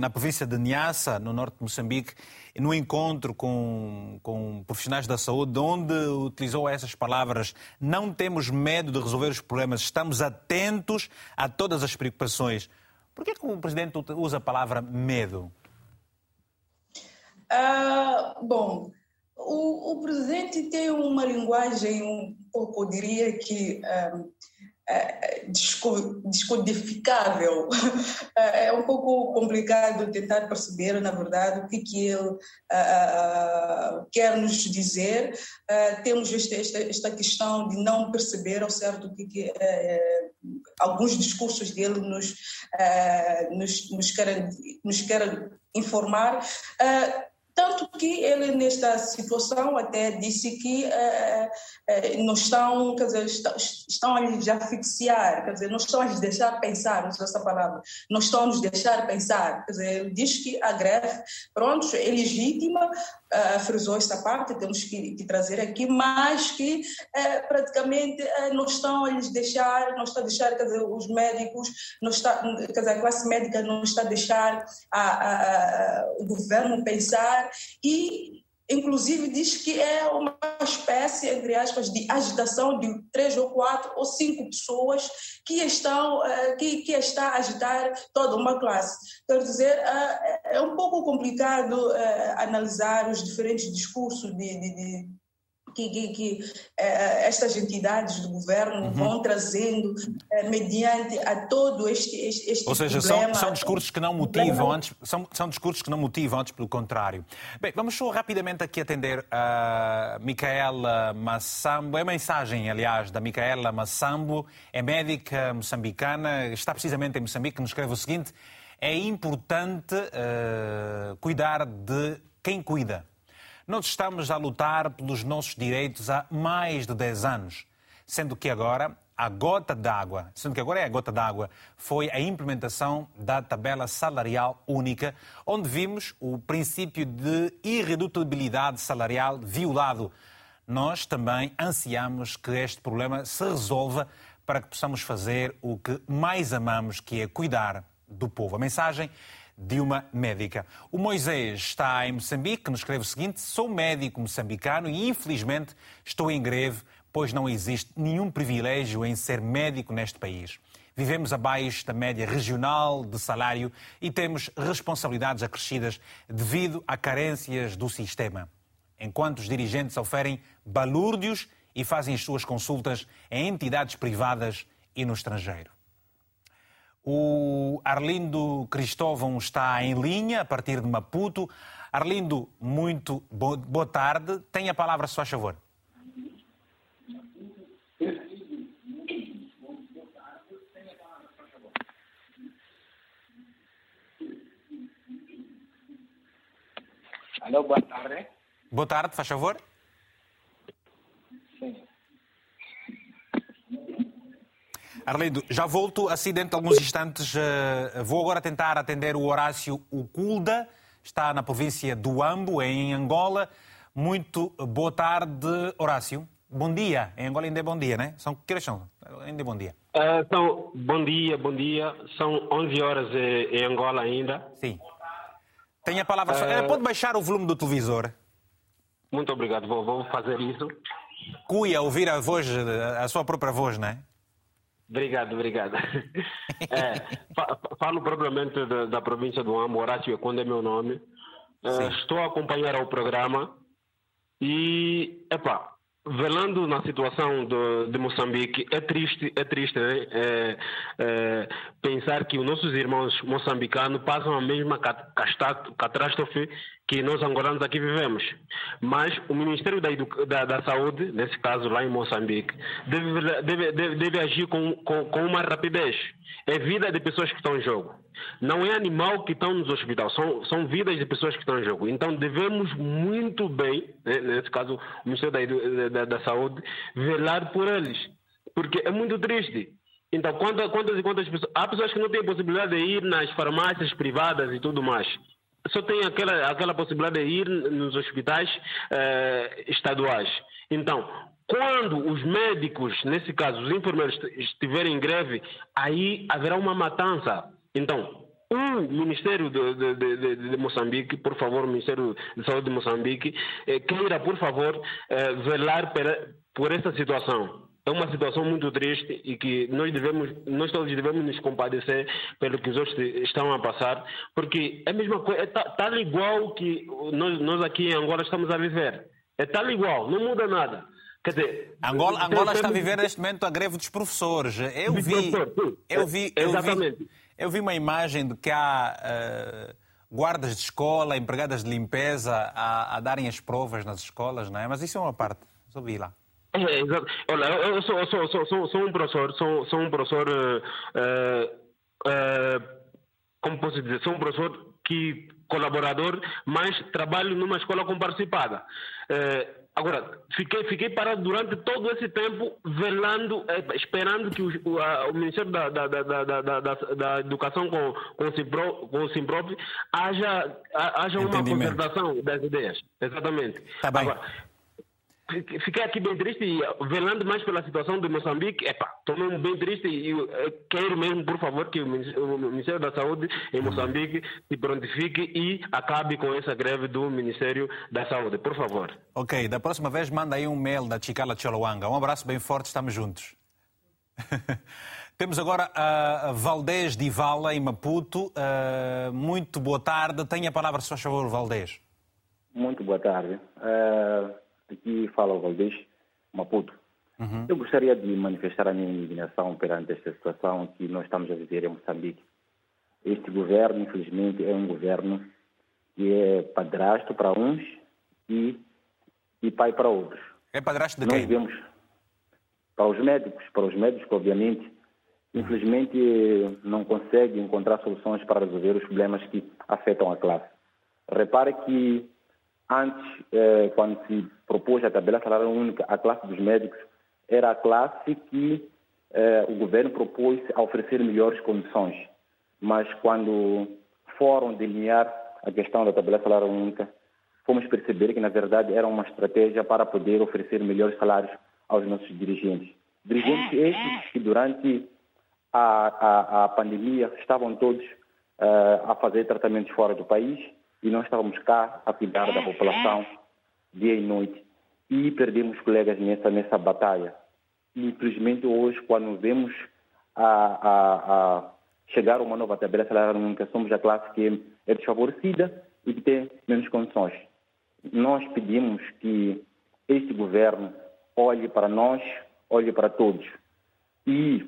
na província de Niassa, no norte de Moçambique, no encontro com, com profissionais da saúde, onde utilizou essas palavras: não temos medo de resolver os problemas, estamos atentos a todas as preocupações. Por que, que o presidente usa a palavra medo? Uh, bom, o, o, presidente tem uma linguagem um pouco, eu diria que. Descodificável. É um pouco complicado tentar perceber, na verdade, o que, que ele uh, quer nos dizer. Uh, temos esta, esta, esta, questão de não perceber ao certo o que, que uh, alguns discursos dele nos, nos, nos, querem, nos querem informar. Tanto que ele, nesta situação, até disse que uh, uh, não estão, quer dizer, estão, a nos asfixiar, quer dizer, não estão a nos deixar pensar, usa essa palavra, não estão a nos deixar pensar. Quer dizer, ele diz que a greve, pronto, é legítima, uh, frisou esta parte, temos que, que trazer aqui, mas que uh, praticamente uh, não estão a lhes deixar, não está a deixar, quer dizer, os médicos, não está, quer dizer, a classe médica não está a deixar a, a, a, o governo pensar e inclusive diz que é uma espécie, entre aspas, de agitação de três ou quatro ou cinco pessoas que estão, que, que está a agitar toda uma classe. Quer dizer, é um pouco complicado analisar os diferentes discursos de, de, de que, que, que eh, estas entidades do governo uhum. vão trazendo eh, mediante a todo este, este, este Ou seja, problema. São, são discursos que não motivam, antes, são, são discursos que não motivam, antes pelo contrário. Bem, vamos só rapidamente aqui atender a Micaela Massambo. É mensagem, aliás, da Micaela Massambo, é médica moçambicana, está precisamente em Moçambique, nos escreve o seguinte: é importante uh, cuidar de quem cuida. Nós estamos a lutar pelos nossos direitos há mais de 10 anos, sendo que agora a gota d'água, sendo que agora é a gota d'água, foi a implementação da tabela salarial única, onde vimos o princípio de irredutibilidade salarial violado. Nós também ansiamos que este problema se resolva para que possamos fazer o que mais amamos, que é cuidar do povo. A mensagem de uma médica. O Moisés está em Moçambique, nos escreve o seguinte: Sou médico moçambicano e infelizmente estou em greve pois não existe nenhum privilégio em ser médico neste país. Vivemos abaixo da média regional de salário e temos responsabilidades acrescidas devido a carências do sistema. Enquanto os dirigentes oferem balúrdios e fazem as suas consultas em entidades privadas e no estrangeiro. O Arlindo Cristóvão está em linha a partir de Maputo. Arlindo, muito boa tarde. Tem a palavra, se faz favor. Alô, boa tarde. Boa tarde, faz favor. Arlindo, já volto assim dentro de alguns instantes. Eh, vou agora tentar atender o Horácio Uculda, está na província do Ambo, em Angola. Muito boa tarde, Horácio. Bom dia. Em Angola ainda é bom dia, né? São que horas são? Ainda é bom dia. Uh, então, bom dia, bom dia. São 11 horas em Angola ainda. Sim. Tem a palavra. Uh... Pode baixar o volume do televisor? Muito obrigado, vou, vou fazer isso. Cuia ouvir a voz, a sua própria voz, não é? Obrigado, obrigado. É, falo propriamente da, da, província do Ambo, Horácio Econde é meu nome. Uh, estou a acompanhar o programa e, epá, velando na situação de, de, Moçambique, é triste, é triste né? é, é, pensar que os nossos irmãos moçambicanos passam a mesma catástrofe que nós angolanos aqui vivemos. Mas o Ministério da, da, da Saúde, nesse caso lá em Moçambique, deve, deve, deve, deve agir com, com, com uma rapidez. É vida de pessoas que estão em jogo. Não é animal que estão nos hospitais, são, são vidas de pessoas que estão em jogo. Então devemos muito bem, né, nesse caso o Ministério da, da, da Saúde, velar por eles. Porque é muito triste. Então, quantas, quantas e quantas pessoas. Há pessoas que não têm possibilidade de ir nas farmácias privadas e tudo mais. Só tem aquela, aquela possibilidade de ir nos hospitais eh, estaduais. Então, quando os médicos, nesse caso os enfermeiros, estiverem em greve, aí haverá uma matança. Então, o Ministério de, de, de, de, Moçambique, por favor, Ministério de Saúde de Moçambique, eh, queira, por favor, eh, velar per, por essa situação. É uma situação muito triste e que nós devemos, nós todos devemos nos compadecer pelo que os outros estão a passar, porque é a mesma coisa, é tal igual que nós, nós aqui em Angola estamos a viver. É tal igual, não muda nada. Quer dizer, Angola, Angola está a viver neste momento a greve dos professores. Eu vi, eu vi, eu vi, eu vi uma imagem de que há uh, guardas de escola, empregadas de limpeza a, a, darem as provas nas escolas, não é? Mas isso é uma parte, só vi lá. É, exato. Olha, eu sou, sou, sou, sou, sou um professor, sou, sou um professor, uh, uh, como posso dizer, sou um professor que colaborador, mas trabalho numa escola comparticipada. Uh, Agora, fiquei, fiquei parado durante todo esse tempo, velando, eh, esperando que o, o, a, o Ministério da, da, da, da, Educação com, com, o Simpro, com o Simprop haja, haja uma concertação das ideias. Exatamente. Tá bem. Agora, fiquei aqui bem triste e velando mais pela situação de Moçambique, epa, estou bem triste e quero mesmo, por favor, que o Ministério da Saúde em Moçambique se prontifique e acabe com essa greve do Ministério da Saúde, por favor. Ok, da próxima vez manda aí um mail da Chicala Cholowanga. Um abraço bem forte, estamos juntos. Temos agora a Valdez de Vala, em Maputo. Uh, muito boa tarde. Tenha a palavra, se faz favor, Valdez. Muito boa tarde. Uh... Aqui fala o Valdez, Maputo. Uhum. Eu gostaria de manifestar a minha indignação perante esta situação que nós estamos a viver em Moçambique. Este governo, infelizmente, é um governo que é padrasto para uns e, e pai para outros. É padrasto de nós quem? Vemos para os médicos, para os médicos, obviamente, infelizmente não consegue encontrar soluções para resolver os problemas que afetam a classe. Repare que Antes, eh, quando se propôs a tabela salarial única, a classe dos médicos era a classe que eh, o governo propôs a oferecer melhores condições. Mas quando foram delinear a questão da tabela salarial única, fomos perceber que, na verdade, era uma estratégia para poder oferecer melhores salários aos nossos dirigentes. Dirigentes estes que, durante a, a, a pandemia, estavam todos uh, a fazer tratamentos fora do país e nós estávamos cá a cuidar da população dia e noite. E perdemos colegas nessa, nessa batalha. E, infelizmente, hoje, quando vemos a, a, a chegar uma nova tabela salarial única, somos a classe que é desfavorecida e que tem menos condições. Nós pedimos que este governo olhe para nós, olhe para todos. E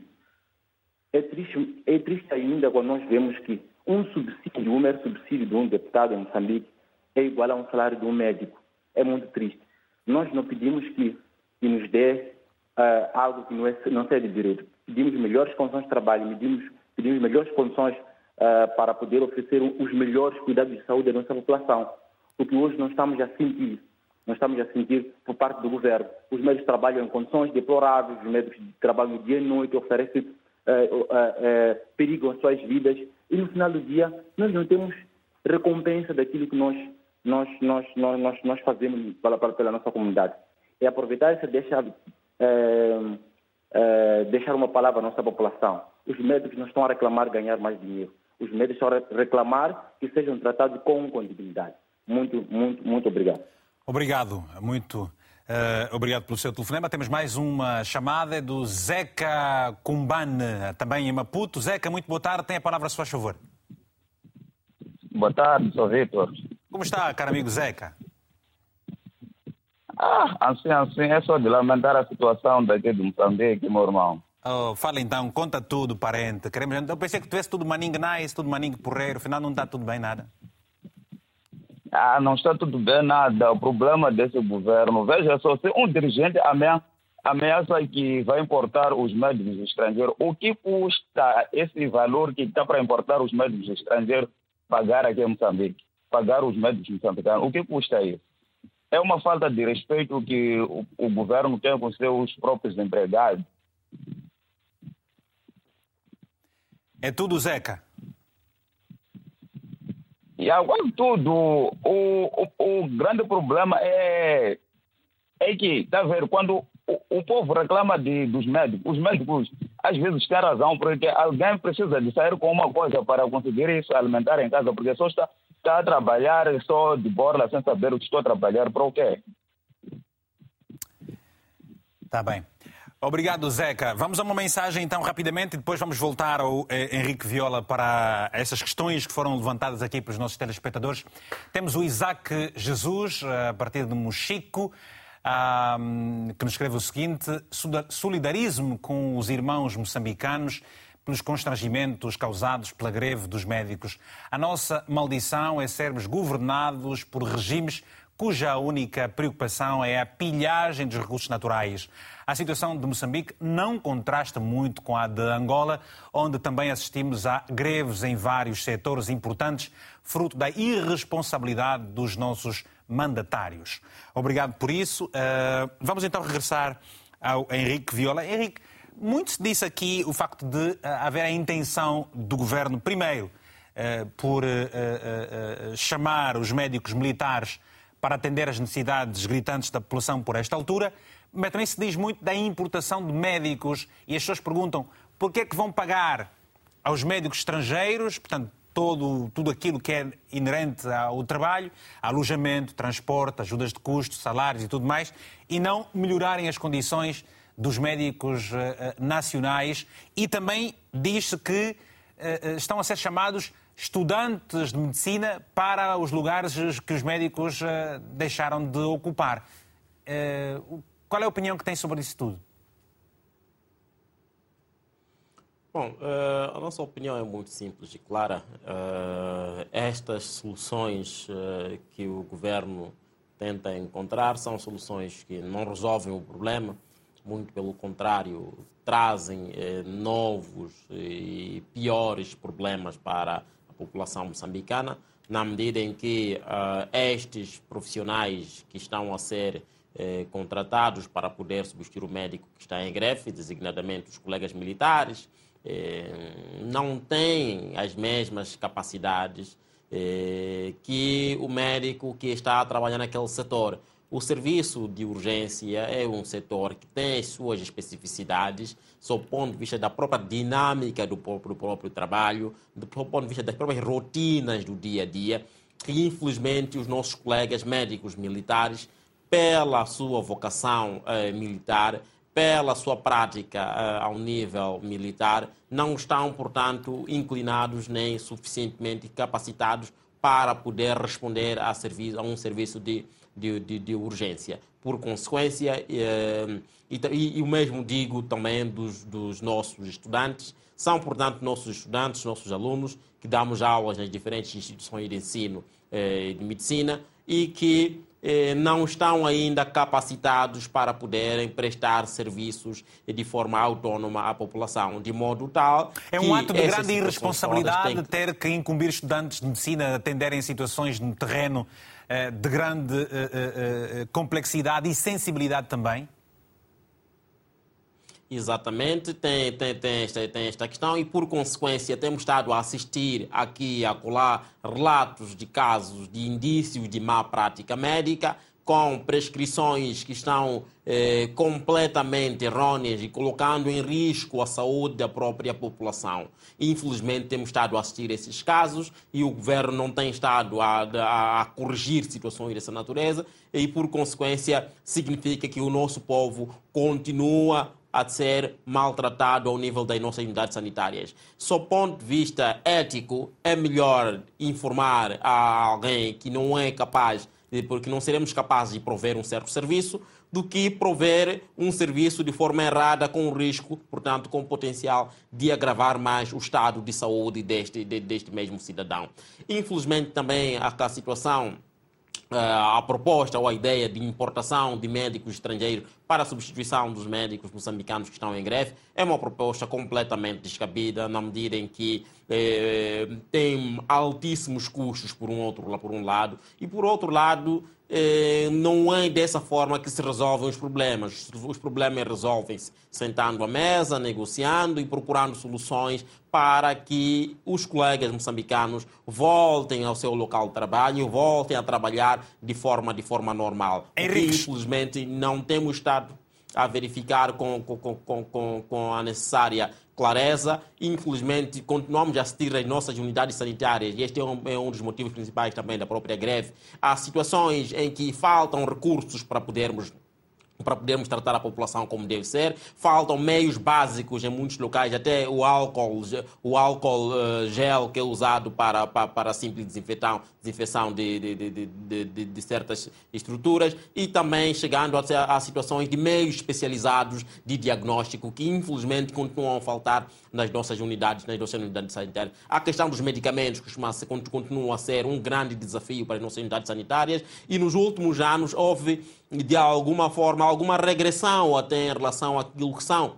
é triste, é triste ainda quando nós vemos que um subsídio, um mero subsídio de um deputado em Moçambique é igual a um salário de um médico. É muito triste. Nós não pedimos que, que nos dê uh, algo que não, é, não seja de direito. Pedimos melhores condições de trabalho, pedimos, pedimos melhores condições uh, para poder oferecer os melhores cuidados de saúde à nossa população. Porque hoje não estamos a sentir, não estamos a sentir por parte do governo. Os médicos trabalham em condições deploráveis, os médicos trabalham dia e noite, oferecem uh, uh, perigo às suas vidas e no final do dia nós não temos recompensa daquilo que nós, nós, nós, nós, nós, nós fazemos pela, pela nossa comunidade. É aproveitar essa deixar, deixar uma palavra à nossa população. Os médicos não estão a reclamar ganhar mais dinheiro. Os médicos estão a reclamar que sejam tratados com dignidade. Muito, muito, muito obrigado. Obrigado, muito Uh, obrigado pelo seu telefonema. Temos mais uma chamada do Zeca Cumbane, também em Maputo. Zeca, muito boa tarde. Tem a palavra, se faz favor. Boa tarde, sou Vitor. Como está, caro amigo Zeca? Ah, assim, assim, é só de lamentar a situação daqui de Moçambique, meu irmão. Oh, fala então, conta tudo, parente. Queremos... Eu pensei que tivesse tudo maningue nice, tudo maningue porreiro, afinal não está tudo bem nada. Ah, não está tudo bem, nada. O problema desse governo, veja só, se um dirigente ameaça, ameaça que vai importar os médicos estrangeiros, o que custa esse valor que está para importar os médicos estrangeiros pagar aqui em Moçambique? Pagar os médicos moçambicanos, o que custa isso? É uma falta de respeito que o, o governo tem com seus próprios empregados. É tudo, Zeca. E agora tudo, o, o, o grande problema é, é que, a ver, quando o, o povo reclama de, dos médicos, os médicos às vezes têm razão, porque alguém precisa de sair com uma coisa para conseguir isso, alimentar em casa, porque só está, está a trabalhar só de borla, sem saber o que estou a trabalhar, para o quê? Está bem. Obrigado, Zeca. Vamos a uma mensagem então rapidamente e depois vamos voltar ao eh, Henrique Viola para essas questões que foram levantadas aqui pelos nossos telespectadores. Temos o Isaac Jesus, eh, a partir de Mochico, que nos escreve o seguinte: solidarismo com os irmãos moçambicanos pelos constrangimentos causados pela greve dos médicos. A nossa maldição é sermos governados por regimes cuja única preocupação é a pilhagem dos recursos naturais. A situação de Moçambique não contrasta muito com a de Angola, onde também assistimos a greves em vários setores importantes, fruto da irresponsabilidade dos nossos mandatários. Obrigado por isso. Uh, vamos então regressar ao Henrique Viola. Henrique, muito se disse aqui o facto de uh, haver a intenção do governo, primeiro, uh, por chamar os médicos militares para atender às necessidades gritantes da população por esta altura, mas também se diz muito da importação de médicos e as pessoas perguntam por que é que vão pagar aos médicos estrangeiros, portanto, todo, tudo aquilo que é inerente ao trabalho, alojamento, transporte, ajudas de custo, salários e tudo mais, e não melhorarem as condições dos médicos uh, nacionais e também diz-se que uh, estão a ser chamados estudantes de medicina para os lugares que os médicos uh, deixaram de ocupar. Uh, qual é a opinião que tem sobre isso tudo? Bom, uh, a nossa opinião é muito simples e clara. estas soluções que o governo tenta encontrar são soluções que não resolvem o problema, muito pelo contrário, trazem novos e piores problemas para população moçambicana, na medida em que estes profissionais que estão a ser eh, contratados para poder substituir o médico que está em greve, designadamente os colegas militares, eh, não têm as mesmas capacidades eh, que o médico que está a trabalhar naquele setor. O serviço de urgência é um setor que tem as suas especificidades, sob o ponto de vista da própria dinâmica do próprio, do próprio trabalho, do ponto de vista das próprias rotinas do dia a dia, que infelizmente os nossos colegas médicos militares, pela sua vocação eh, militar, pela sua prática uh, ao nível militar, não estão, portanto, inclinados nem suficientemente capacitados para poder responder a, serviço, a um serviço de, de, de, de urgência. Por consequência, uh, e, e, o mesmo digo também dos, dos nossos estudantes, são, portanto, nossos estudantes, nossos alunos, que damos aulas nas diferentes instituições de ensino uh, de medicina e que eh, não estão ainda capacitados para poderem prestar serviços de forma autónoma à população, de modo tal. É um ato de grande irresponsabilidade que... ter que incumbir estudantes de medicina a atenderem situações no terreno eh, de grande eh, complexidade e sensibilidade também? Exatamente, tem, tem, tem, esta, tem esta questão e, por consequência, temos estado a assistir aqui e acolá relatos de casos de indícios de má prática médica, com prescrições que estão eh, completamente errôneas e colocando em risco a saúde da própria população. Infelizmente, temos estado a assistir a esses casos e o governo não tem estado a, a, a corrigir situações dessa natureza e, por consequência, significa que o nosso povo continua a ser maltratado ao nível das nossas unidades sanitárias. Sob ponto de vista ético, é melhor informar a alguém que não é capaz, porque não seremos capazes de prover um certo serviço, do que prover um serviço de forma errada, com risco, portanto, com potencial de agravar mais o estado de saúde deste, de, deste mesmo cidadão. Infelizmente, também a, situação a proposta ou a ideia de importação de médicos estrangeiros para a substituição dos médicos moçambicanos que estão em greve é uma proposta completamente descabida, na medida em que eh, tem altíssimos custos por um, outro, por um lado, e por outro lado não é dessa forma que se resolvem os problemas. Os problemas resolvem-se sentando à mesa, negociando e procurando soluções para que os colegas moçambicanos voltem ao seu local de trabalho, voltem a trabalhar de forma, de forma normal. Henrique. infelizmente, não temos estado a verificar com, com, com, com, a necessária clareza. Infelizmente, continuamos a assistir às nossas unidades sanitárias, e este é um, é um dos motivos principais também da própria greve, há situações em que faltam recursos para podermos para podermos tratar a população como deve ser. Faltam meios básicos em muitos locais, até o álcool, o álcool uh, gel que é usado para, para, para simples desinfecção, desinfecção de, de, de, de, de certas estruturas e também chegando a, a, situações de meios especializados de diagnóstico que infelizmente continuam a faltar nas nossas unidades, nas nossas unidades sanitárias. A questão dos medicamentos costuma continua a ser um grande desafio para as nossas unidades sanitárias e nos últimos anos houve de alguma forma, alguma regressão até em relação àquilo que são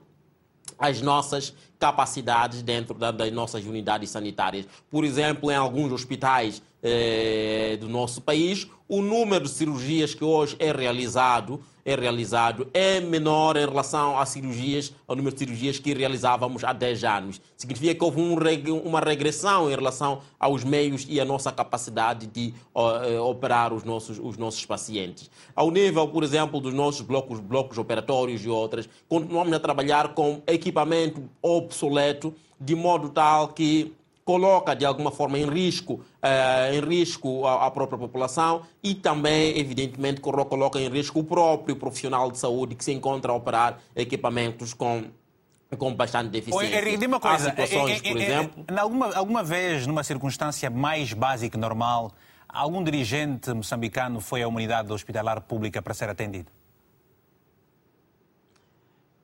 as nossas capacidades dentro das nossas unidades sanitárias. Por exemplo, em alguns hospitais eh, do nosso país, o número de cirurgias que hoje é realizado é realizado é menor em relação às cirurgias, ao número de cirurgias que realizávamos há 10 anos. Significa que houve um, uma regressão em relação aos meios e à nossa capacidade de uh, operar os nossos, os nossos pacientes. Ao nível, por exemplo, dos nossos blocos, blocos operatórios e outras, continuamos a trabalhar com equipamento obsoleto, de modo tal que coloca de alguma forma em risco, uh, em risco a, a, própria população e também, evidentemente, coloca em risco o próprio profissional de saúde que se encontra a operar equipamentos com com bastante deficiência. Henrique, uma coisa. Há situações, por exemplo... Alguma, alguma vez, numa circunstância mais básica e normal, algum dirigente moçambicano foi à unidade hospitalar pública para ser atendido?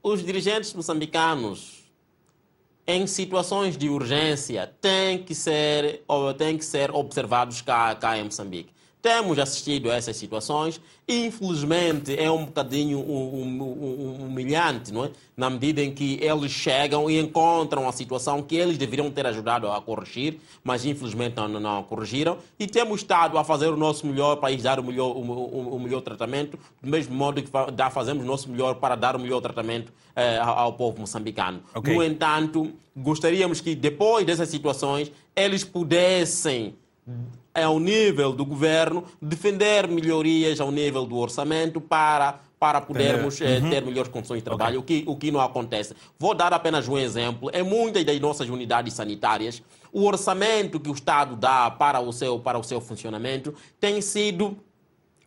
Os dirigentes moçambicanos em situações de urgência têm que ser, têm que ser observados cá, cá em Moçambique. Temos assistido a essas situações. Infelizmente, é um bocadinho um, um, um, humilhante, não é? Na medida em que eles chegam e encontram a situação que eles deveriam ter ajudado a corrigir, mas infelizmente não, não, corrigiram. E temos estado a fazer o nosso melhor para lhes dar o melhor, o, o, o melhor tratamento, do mesmo modo que fazemos o nosso melhor para dar o melhor tratamento eh, ao, ao, povo moçambicano. Okay. No entanto, gostaríamos que depois dessas situações eles pudessem ao nível do governo, defender melhorias ao nível do orçamento para para podermos eh, uhum. ter melhores condições de trabalho, okay. o, que, o que não acontece. Vou dar apenas um exemplo. Em muitas das nossas unidades sanitárias, o orçamento que o Estado dá para o seu, para o seu funcionamento tem sido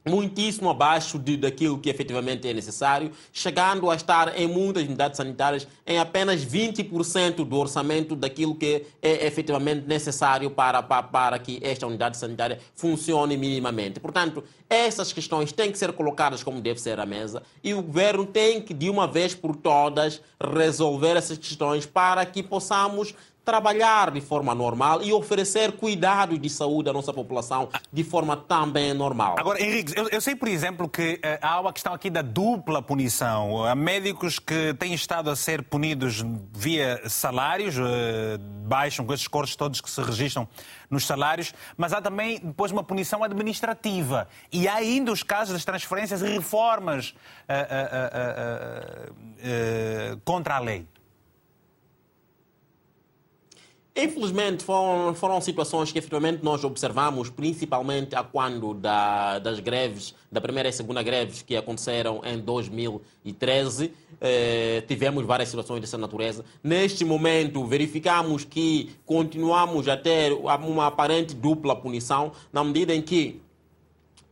muitíssimo abaixo de, daquilo que efetivamente é necessário, chegando a estar em muitas unidades sanitárias em apenas 20% do orçamento daquilo que é efetivamente necessário para, para, para que esta unidade sanitária funcione minimamente. Portanto, essas questões têm que ser colocadas como deve ser à mesa e o governo tem que, de uma vez por todas, resolver essas questões para que possamos trabalhar de forma normal e oferecer cuidados de saúde à nossa população de forma também normal. Agora, Henrique, eu, eu sei, por exemplo, que uh, há uma questão aqui da dupla punição. Há médicos que têm estado a ser punidos via salários, uh, baixam com esses cortes todos que se registram nos salários, mas há também depois uma punição administrativa. E há ainda os casos das transferências e reformas uh, contra a lei. Infelizmente, foram, foram situações que efetivamente nós observamos, principalmente a quando da, das greves, da primeira e segunda greves que aconteceram em 2013. Eh, tivemos várias situações dessa natureza. Neste momento, verificamos que continuamos a ter uma aparente dupla punição, na medida em que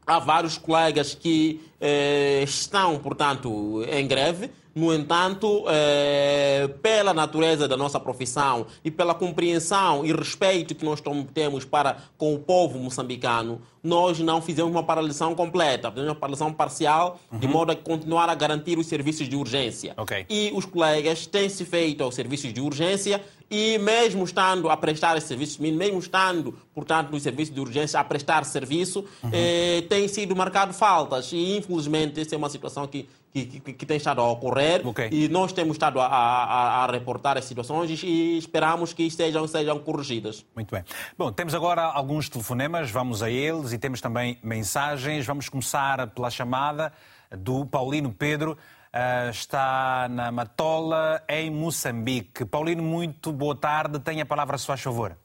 há vários colegas que eh, estão, portanto, em greve no entanto, é, pela natureza da nossa profissão e pela compreensão e respeito que nós temos para com o povo moçambicano, nós não fizemos uma paralisação completa, fizemos uma paralisação parcial, uhum. de modo a continuar a garantir os serviços de urgência. Okay. E os colegas têm se feito aos serviços de urgência e mesmo estando a prestar esses serviços mínimos, mesmo estando, portanto, nos serviços de urgência a prestar serviço, uhum. eh, tem sido marcado faltas. E, infelizmente, essa é uma situação que, que, que, que tem estado a ocorrer okay. e nós temos estado a, a, a, reportar as situações e esperamos que sejam, sejam corrigidas. Muito bem. Bom, temos agora alguns telefonemas, vamos a eles e temos também mensagens. Vamos começar pela chamada do Paulino Pedro. Uh, está na Matola, em Moçambique. Paulino, muito boa tarde. Tenha a palavra, se faz favor.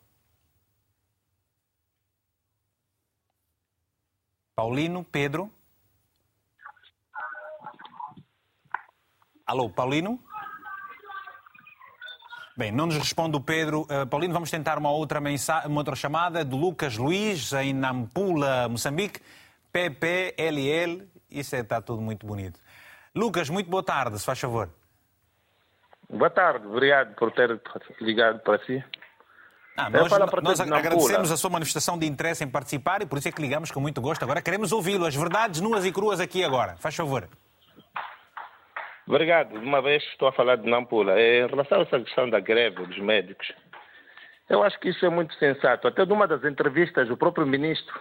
Paulino, Pedro. Alô, Paulino? Bem, não nos responde o Pedro. Uh, Paulino, vamos tentar uma outra, uma outra chamada do Lucas Luiz, em Nampula, Moçambique. PPLL, isso está é, tudo muito bonito. Lucas, muito boa tarde, se faz favor. Boa tarde, obrigado por ter ligado para si. Ah, nós, nós agradecemos a sua manifestação de interesse em participar e por isso é que ligamos com muito gosto. Agora queremos ouvi-lo, as verdades nuas e cruas aqui agora. Faz favor. Obrigado. De uma vez estou a falar de Nampula. Em relação a essa questão da greve dos médicos, eu acho que isso é muito sensato. Até numa das entrevistas, o próprio ministro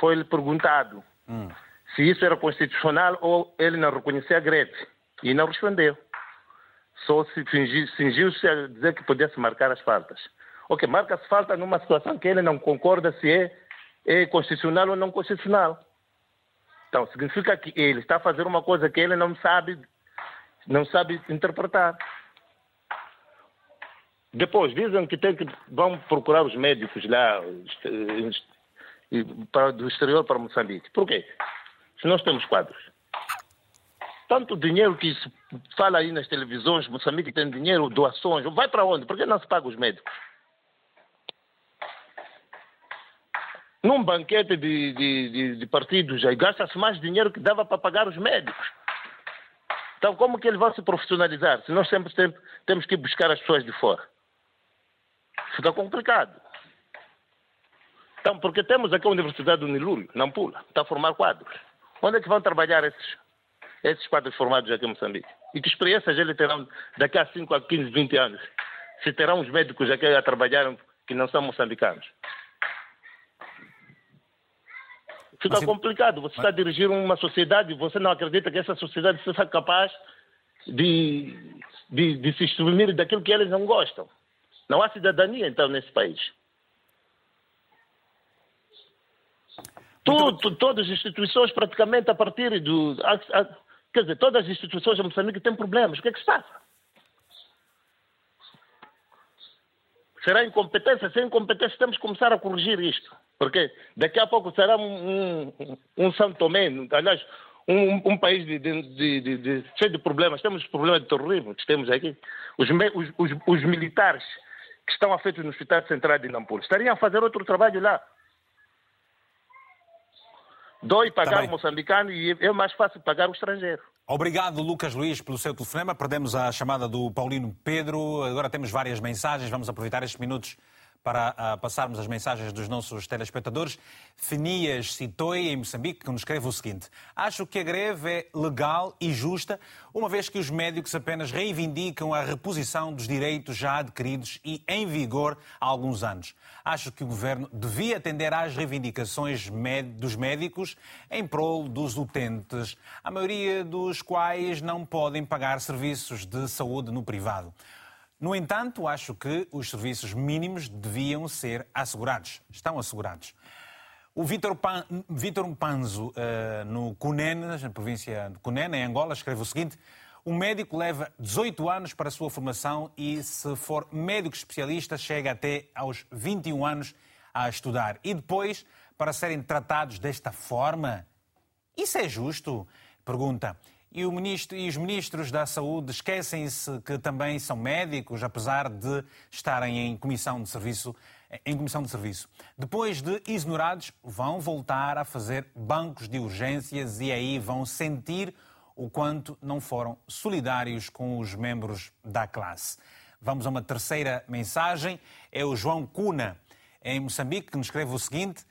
foi-lhe perguntado hum se isso era constitucional ou ele não reconhecia a greve. E não respondeu. Só se fingiu-se a dizer que podia-se marcar as faltas. Ok, marca-se falta numa situação que ele não concorda se é, é constitucional ou não constitucional. Então, significa que ele está a fazer uma coisa que ele não sabe, não sabe interpretar. Depois, dizem que, tem que vão procurar os médicos lá do exterior para Moçambique. Por quê? Se nós temos quadros. Tanto dinheiro que se fala aí nas televisões, Moçambique tem dinheiro, doações, vai para onde? Por que não se paga os médicos? Num banquete de, de, de, de partidos, aí gasta-se mais dinheiro que dava para pagar os médicos. Então, como que ele vai se profissionalizar se nós sempre temos que buscar as pessoas de fora? Fica complicado. Então, porque temos aqui a Universidade do Nilúrio, Nampula, está a formar quadros. Onde é que vão trabalhar esses, esses quadros formados aqui em Moçambique? E que experiências eles terão daqui a 5 a 15, 20 anos? Se terão os médicos aqui a trabalhar que não são moçambicanos? Fica complicado. Você está a dirigir uma sociedade e você não acredita que essa sociedade seja capaz, de, de, de se extrimir daquilo que eles não gostam. Não há cidadania, então, nesse país. Tudo, todas as instituições, praticamente, a partir do. A, a, quer dizer, todas as instituições de Moçambique têm problemas. O que é que se passa? Será incompetência? Se é incompetência, temos que começar a corrigir isto. Porque daqui a pouco será um, um, um São Tomé, aliás, um, um país de, de, de, de, cheio de problemas. Temos problemas de terrorismo que temos aqui. Os, os, os, os militares que estão afetos no Hospital Central de Nampula estariam a fazer outro trabalho lá. Dói pagar tá o moçambicano e é mais fácil pagar o estrangeiro. Obrigado, Lucas Luiz, pelo seu telefonema. Perdemos a chamada do Paulino Pedro. Agora temos várias mensagens. Vamos aproveitar estes minutos para uh, passarmos as mensagens dos nossos telespectadores. Fenias Citoi, em Moçambique, que nos escreve o seguinte: Acho que a greve é legal e justa, uma vez que os médicos apenas reivindicam a reposição dos direitos já adquiridos e em vigor há alguns anos. Acho que o governo devia atender às reivindicações dos médicos em prol dos utentes, a maioria dos quais não podem pagar serviços de saúde no privado. No entanto, acho que os serviços mínimos deviam ser assegurados. Estão assegurados. O Vítor, Pan, Panzo, uh, no Cunene, na província de Cunene, em Angola, escreve o seguinte: um médico leva 18 anos para a sua formação e, se for médico especialista, chega até aos 21 anos a estudar. E depois, para serem tratados desta forma? Isso é justo? Pergunta. E, ministro, e, os ministros da Saúde esquecem-se que também são médicos, apesar de estarem em comissão de serviço. Em comissão de serviço. Depois de exonerados, vão voltar a fazer bancos de urgências e aí vão sentir o quanto não foram solidários com os membros da classe. Vamos a uma terceira mensagem. É o João Cuna, em Moçambique, que nos escreve o seguinte: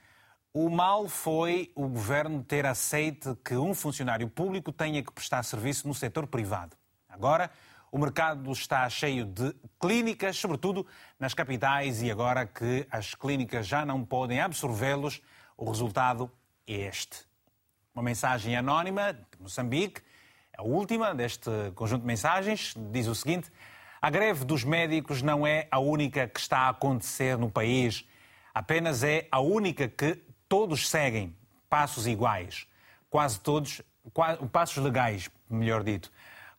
o mal foi o governo ter aceito que um funcionário público tenha que prestar serviço no setor privado. Agora, o mercado está cheio de clínicas, sobretudo nas capitais, e agora que as clínicas já não podem absorvê-los, o resultado é este. Uma mensagem anónima de Moçambique, a última deste conjunto de mensagens, diz o seguinte: A greve dos médicos não é a única que está a acontecer no país, apenas é a única que todos seguem passos iguais, quase todos, quase, passos legais, melhor dito.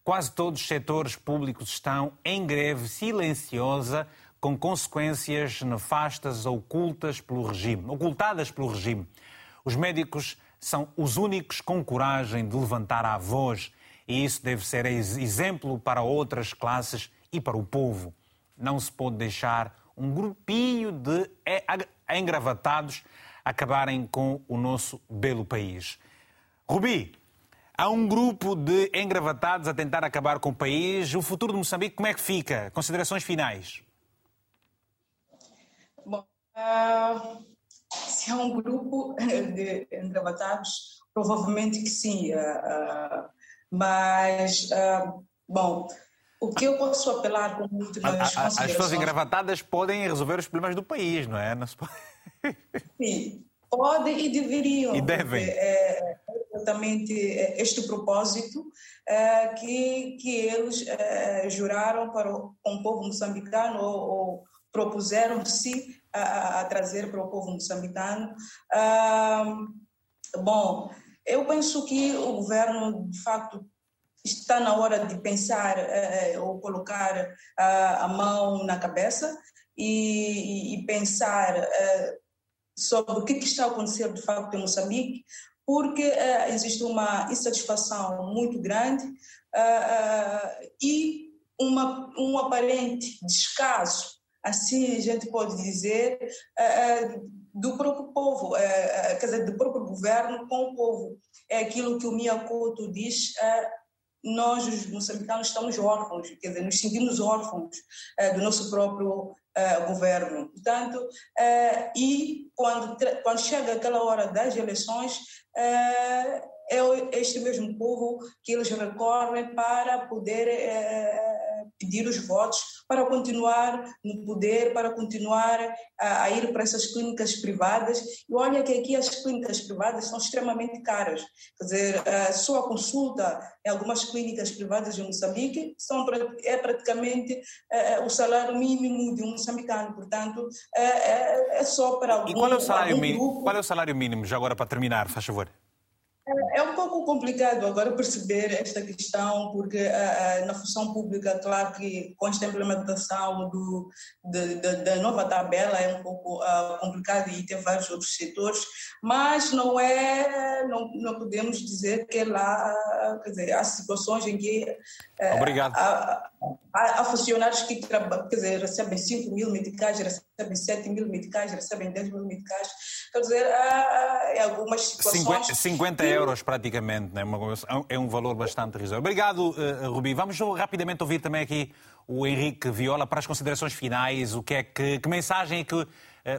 Quase todos os setores públicos estão em greve silenciosa com consequências nefastas ocultas pelo regime, ocultadas pelo regime. Os médicos são os únicos com coragem de levantar a voz e isso deve ser exemplo para outras classes e para o povo. Não se pode deixar um grupinho de engravatados acabarem com o nosso belo país. Rubi, há um grupo de engravatados a tentar acabar com o país. O futuro de Moçambique, como é que fica? Considerações finais. Bom, uh, se há um grupo de engravatados, provavelmente que sim. Uh, uh, mas, bom, o que eu posso apelar com muito considerações... As pessoas engravatadas podem resolver os problemas do país, não é? Não se pode... Sim, podem e deveriam. E devem. É, exatamente este propósito é, que, que eles é, juraram para o, um povo moçambicano ou, ou propuseram-se a, a, trazer para o povo moçambicano. Ah, bom, eu penso que o governo, de facto, está na hora de pensar eh, ou colocar a mão na cabeça e, e pensar eh, sobre o que, que está a acontecer de facto em Moçambique, porque uh, existe uma insatisfação muito grande uh, e uma, um aparente descaso, assim a gente pode dizer, do próprio povo, quer dizer, do próprio governo com o povo. É aquilo que o Miyakoto diz, nós, os moçambicanos, estamos órfãos, quer dizer, nos sentimos órfãos do nosso próprio uh, governo. Portanto, uh, e quando, quando chega aquela hora das eleições, uh, é este mesmo povo que eles recorrem para poder pedir os votos para continuar no poder, para continuar a, a, ir para essas clínicas privadas. E olha que aqui as clínicas privadas são extremamente caras. Quer dizer, a sua consulta em algumas clínicas privadas de Moçambique são, é praticamente é, o salário mínimo de um moçambicano. Portanto, é, é, é só para algum, E qual é o salário mínimo? Qual é o salário mínimo, já agora para terminar, faz favor? É, um pouco complicado agora perceber esta questão, porque uh, uh, na função pública, claro que com esta implementação do, de, de, da nova tabela é um pouco uh, complicado e tem vários outros setores, mas não é, não, não podemos dizer que lá, quer dizer, há situações em que Obrigado. Há, há, há, funcionários que quer dizer, recebem 5 mil meticais, recebem 7 mil meticais, recebem 10 mil meticais, quer dizer, há, em algumas situações... 50, 50 euros praticamente, né? é um valor bastante risório. Obrigado, uh, Rubi. Vamos rapidamente ouvir também aqui o Henrique Viola para as considerações finais. O que é que, que mensagem é que uh,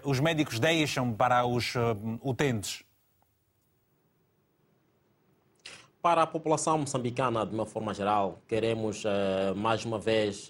os médicos deixam para os uh, utentes? Para a população moçambicana, de uma forma geral, queremos mais uma vez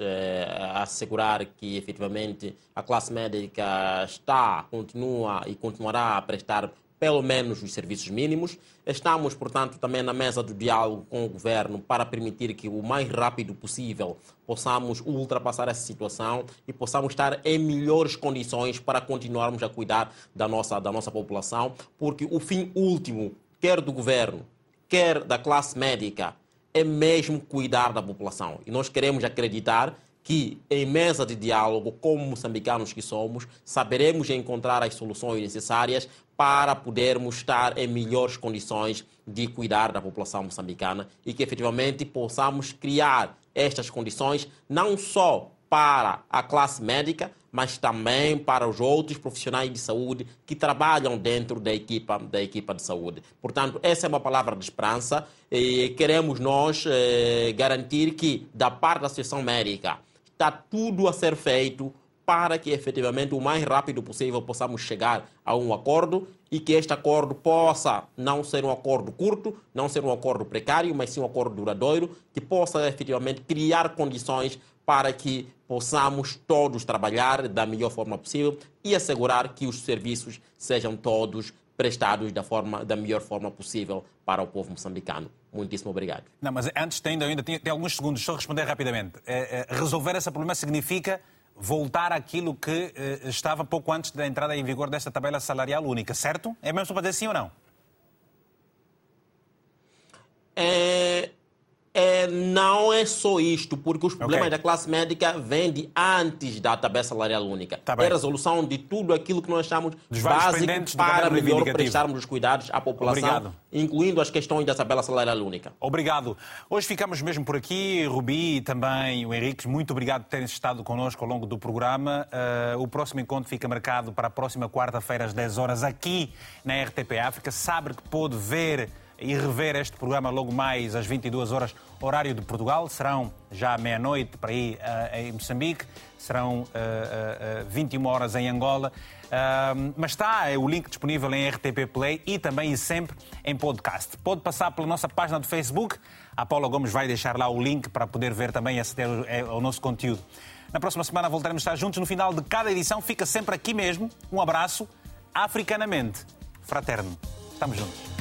assegurar que efetivamente a classe médica está, continua e continuará a prestar pelo menos os serviços mínimos. Estamos, portanto, também na mesa do diálogo com o governo para permitir que o mais rápido possível possamos ultrapassar essa situação e possamos estar em melhores condições para continuarmos a cuidar da nossa, da nossa população, porque o fim último, quer do governo, quer da classe médica, é mesmo cuidar da população. E nós queremos acreditar que, em mesa de diálogo, como moçambicanos que somos, saberemos encontrar as soluções necessárias para podermos estar em melhores condições de cuidar da população moçambicana e que efetivamente possamos criar estas condições não só para a classe médica, mas também para os outros profissionais de saúde que trabalham dentro da equipa, da equipa de saúde. Portanto, essa é uma palavra de esperança e queremos nós eh, garantir que, da parte da Associação Médica, está tudo a ser feito para que efetivamente o mais rápido possível possamos chegar a um acordo e que este acordo possa não ser um acordo curto, não ser um acordo precário, mas sim um acordo duradouro, que possa efetivamente criar condições para que possamos todos trabalhar da melhor forma possível e assegurar que os serviços sejam todos prestados da, forma, da melhor forma possível para o povo moçambicano. Muitíssimo obrigado. Não, mas antes ainda, ainda tem, tem alguns segundos, só responder rapidamente. É, é, resolver esse problema significa voltar àquilo que é, estava pouco antes da entrada em vigor desta tabela salarial única, certo? É mesmo para dizer sim ou não? É, é, não é só isto, porque os problemas okay. da classe médica vêm de antes da tabela salarial única. Tá é a resolução de tudo aquilo que nós chamamos básico para melhor prestarmos os cuidados à população, Obrigado. incluindo as questões da tabela salarial única. Obrigado. Hoje ficamos mesmo por aqui. Rubi e também o Henrique, muito obrigado por terem estado connosco ao longo do programa. Uh, o próximo encontro fica marcado para a próxima quarta-feira às 10 horas aqui na RTP África. Sabe que pode ver e rever este programa logo mais às 22 horas, horário de Portugal. Serão já meia-noite para ir uh, em Moçambique, serão uh, uh, 21 horas em Angola. Mas está é o link disponível em RTP Play e também e sempre em podcast. Pode passar pela nossa página do Facebook. A Paula Gomes vai deixar lá o link para poder ver também e aceder ao nosso conteúdo. Na próxima semana voltaremos a estar juntos. No final de cada edição, fica sempre aqui mesmo. Um abraço, africanamente fraterno. Estamos juntos.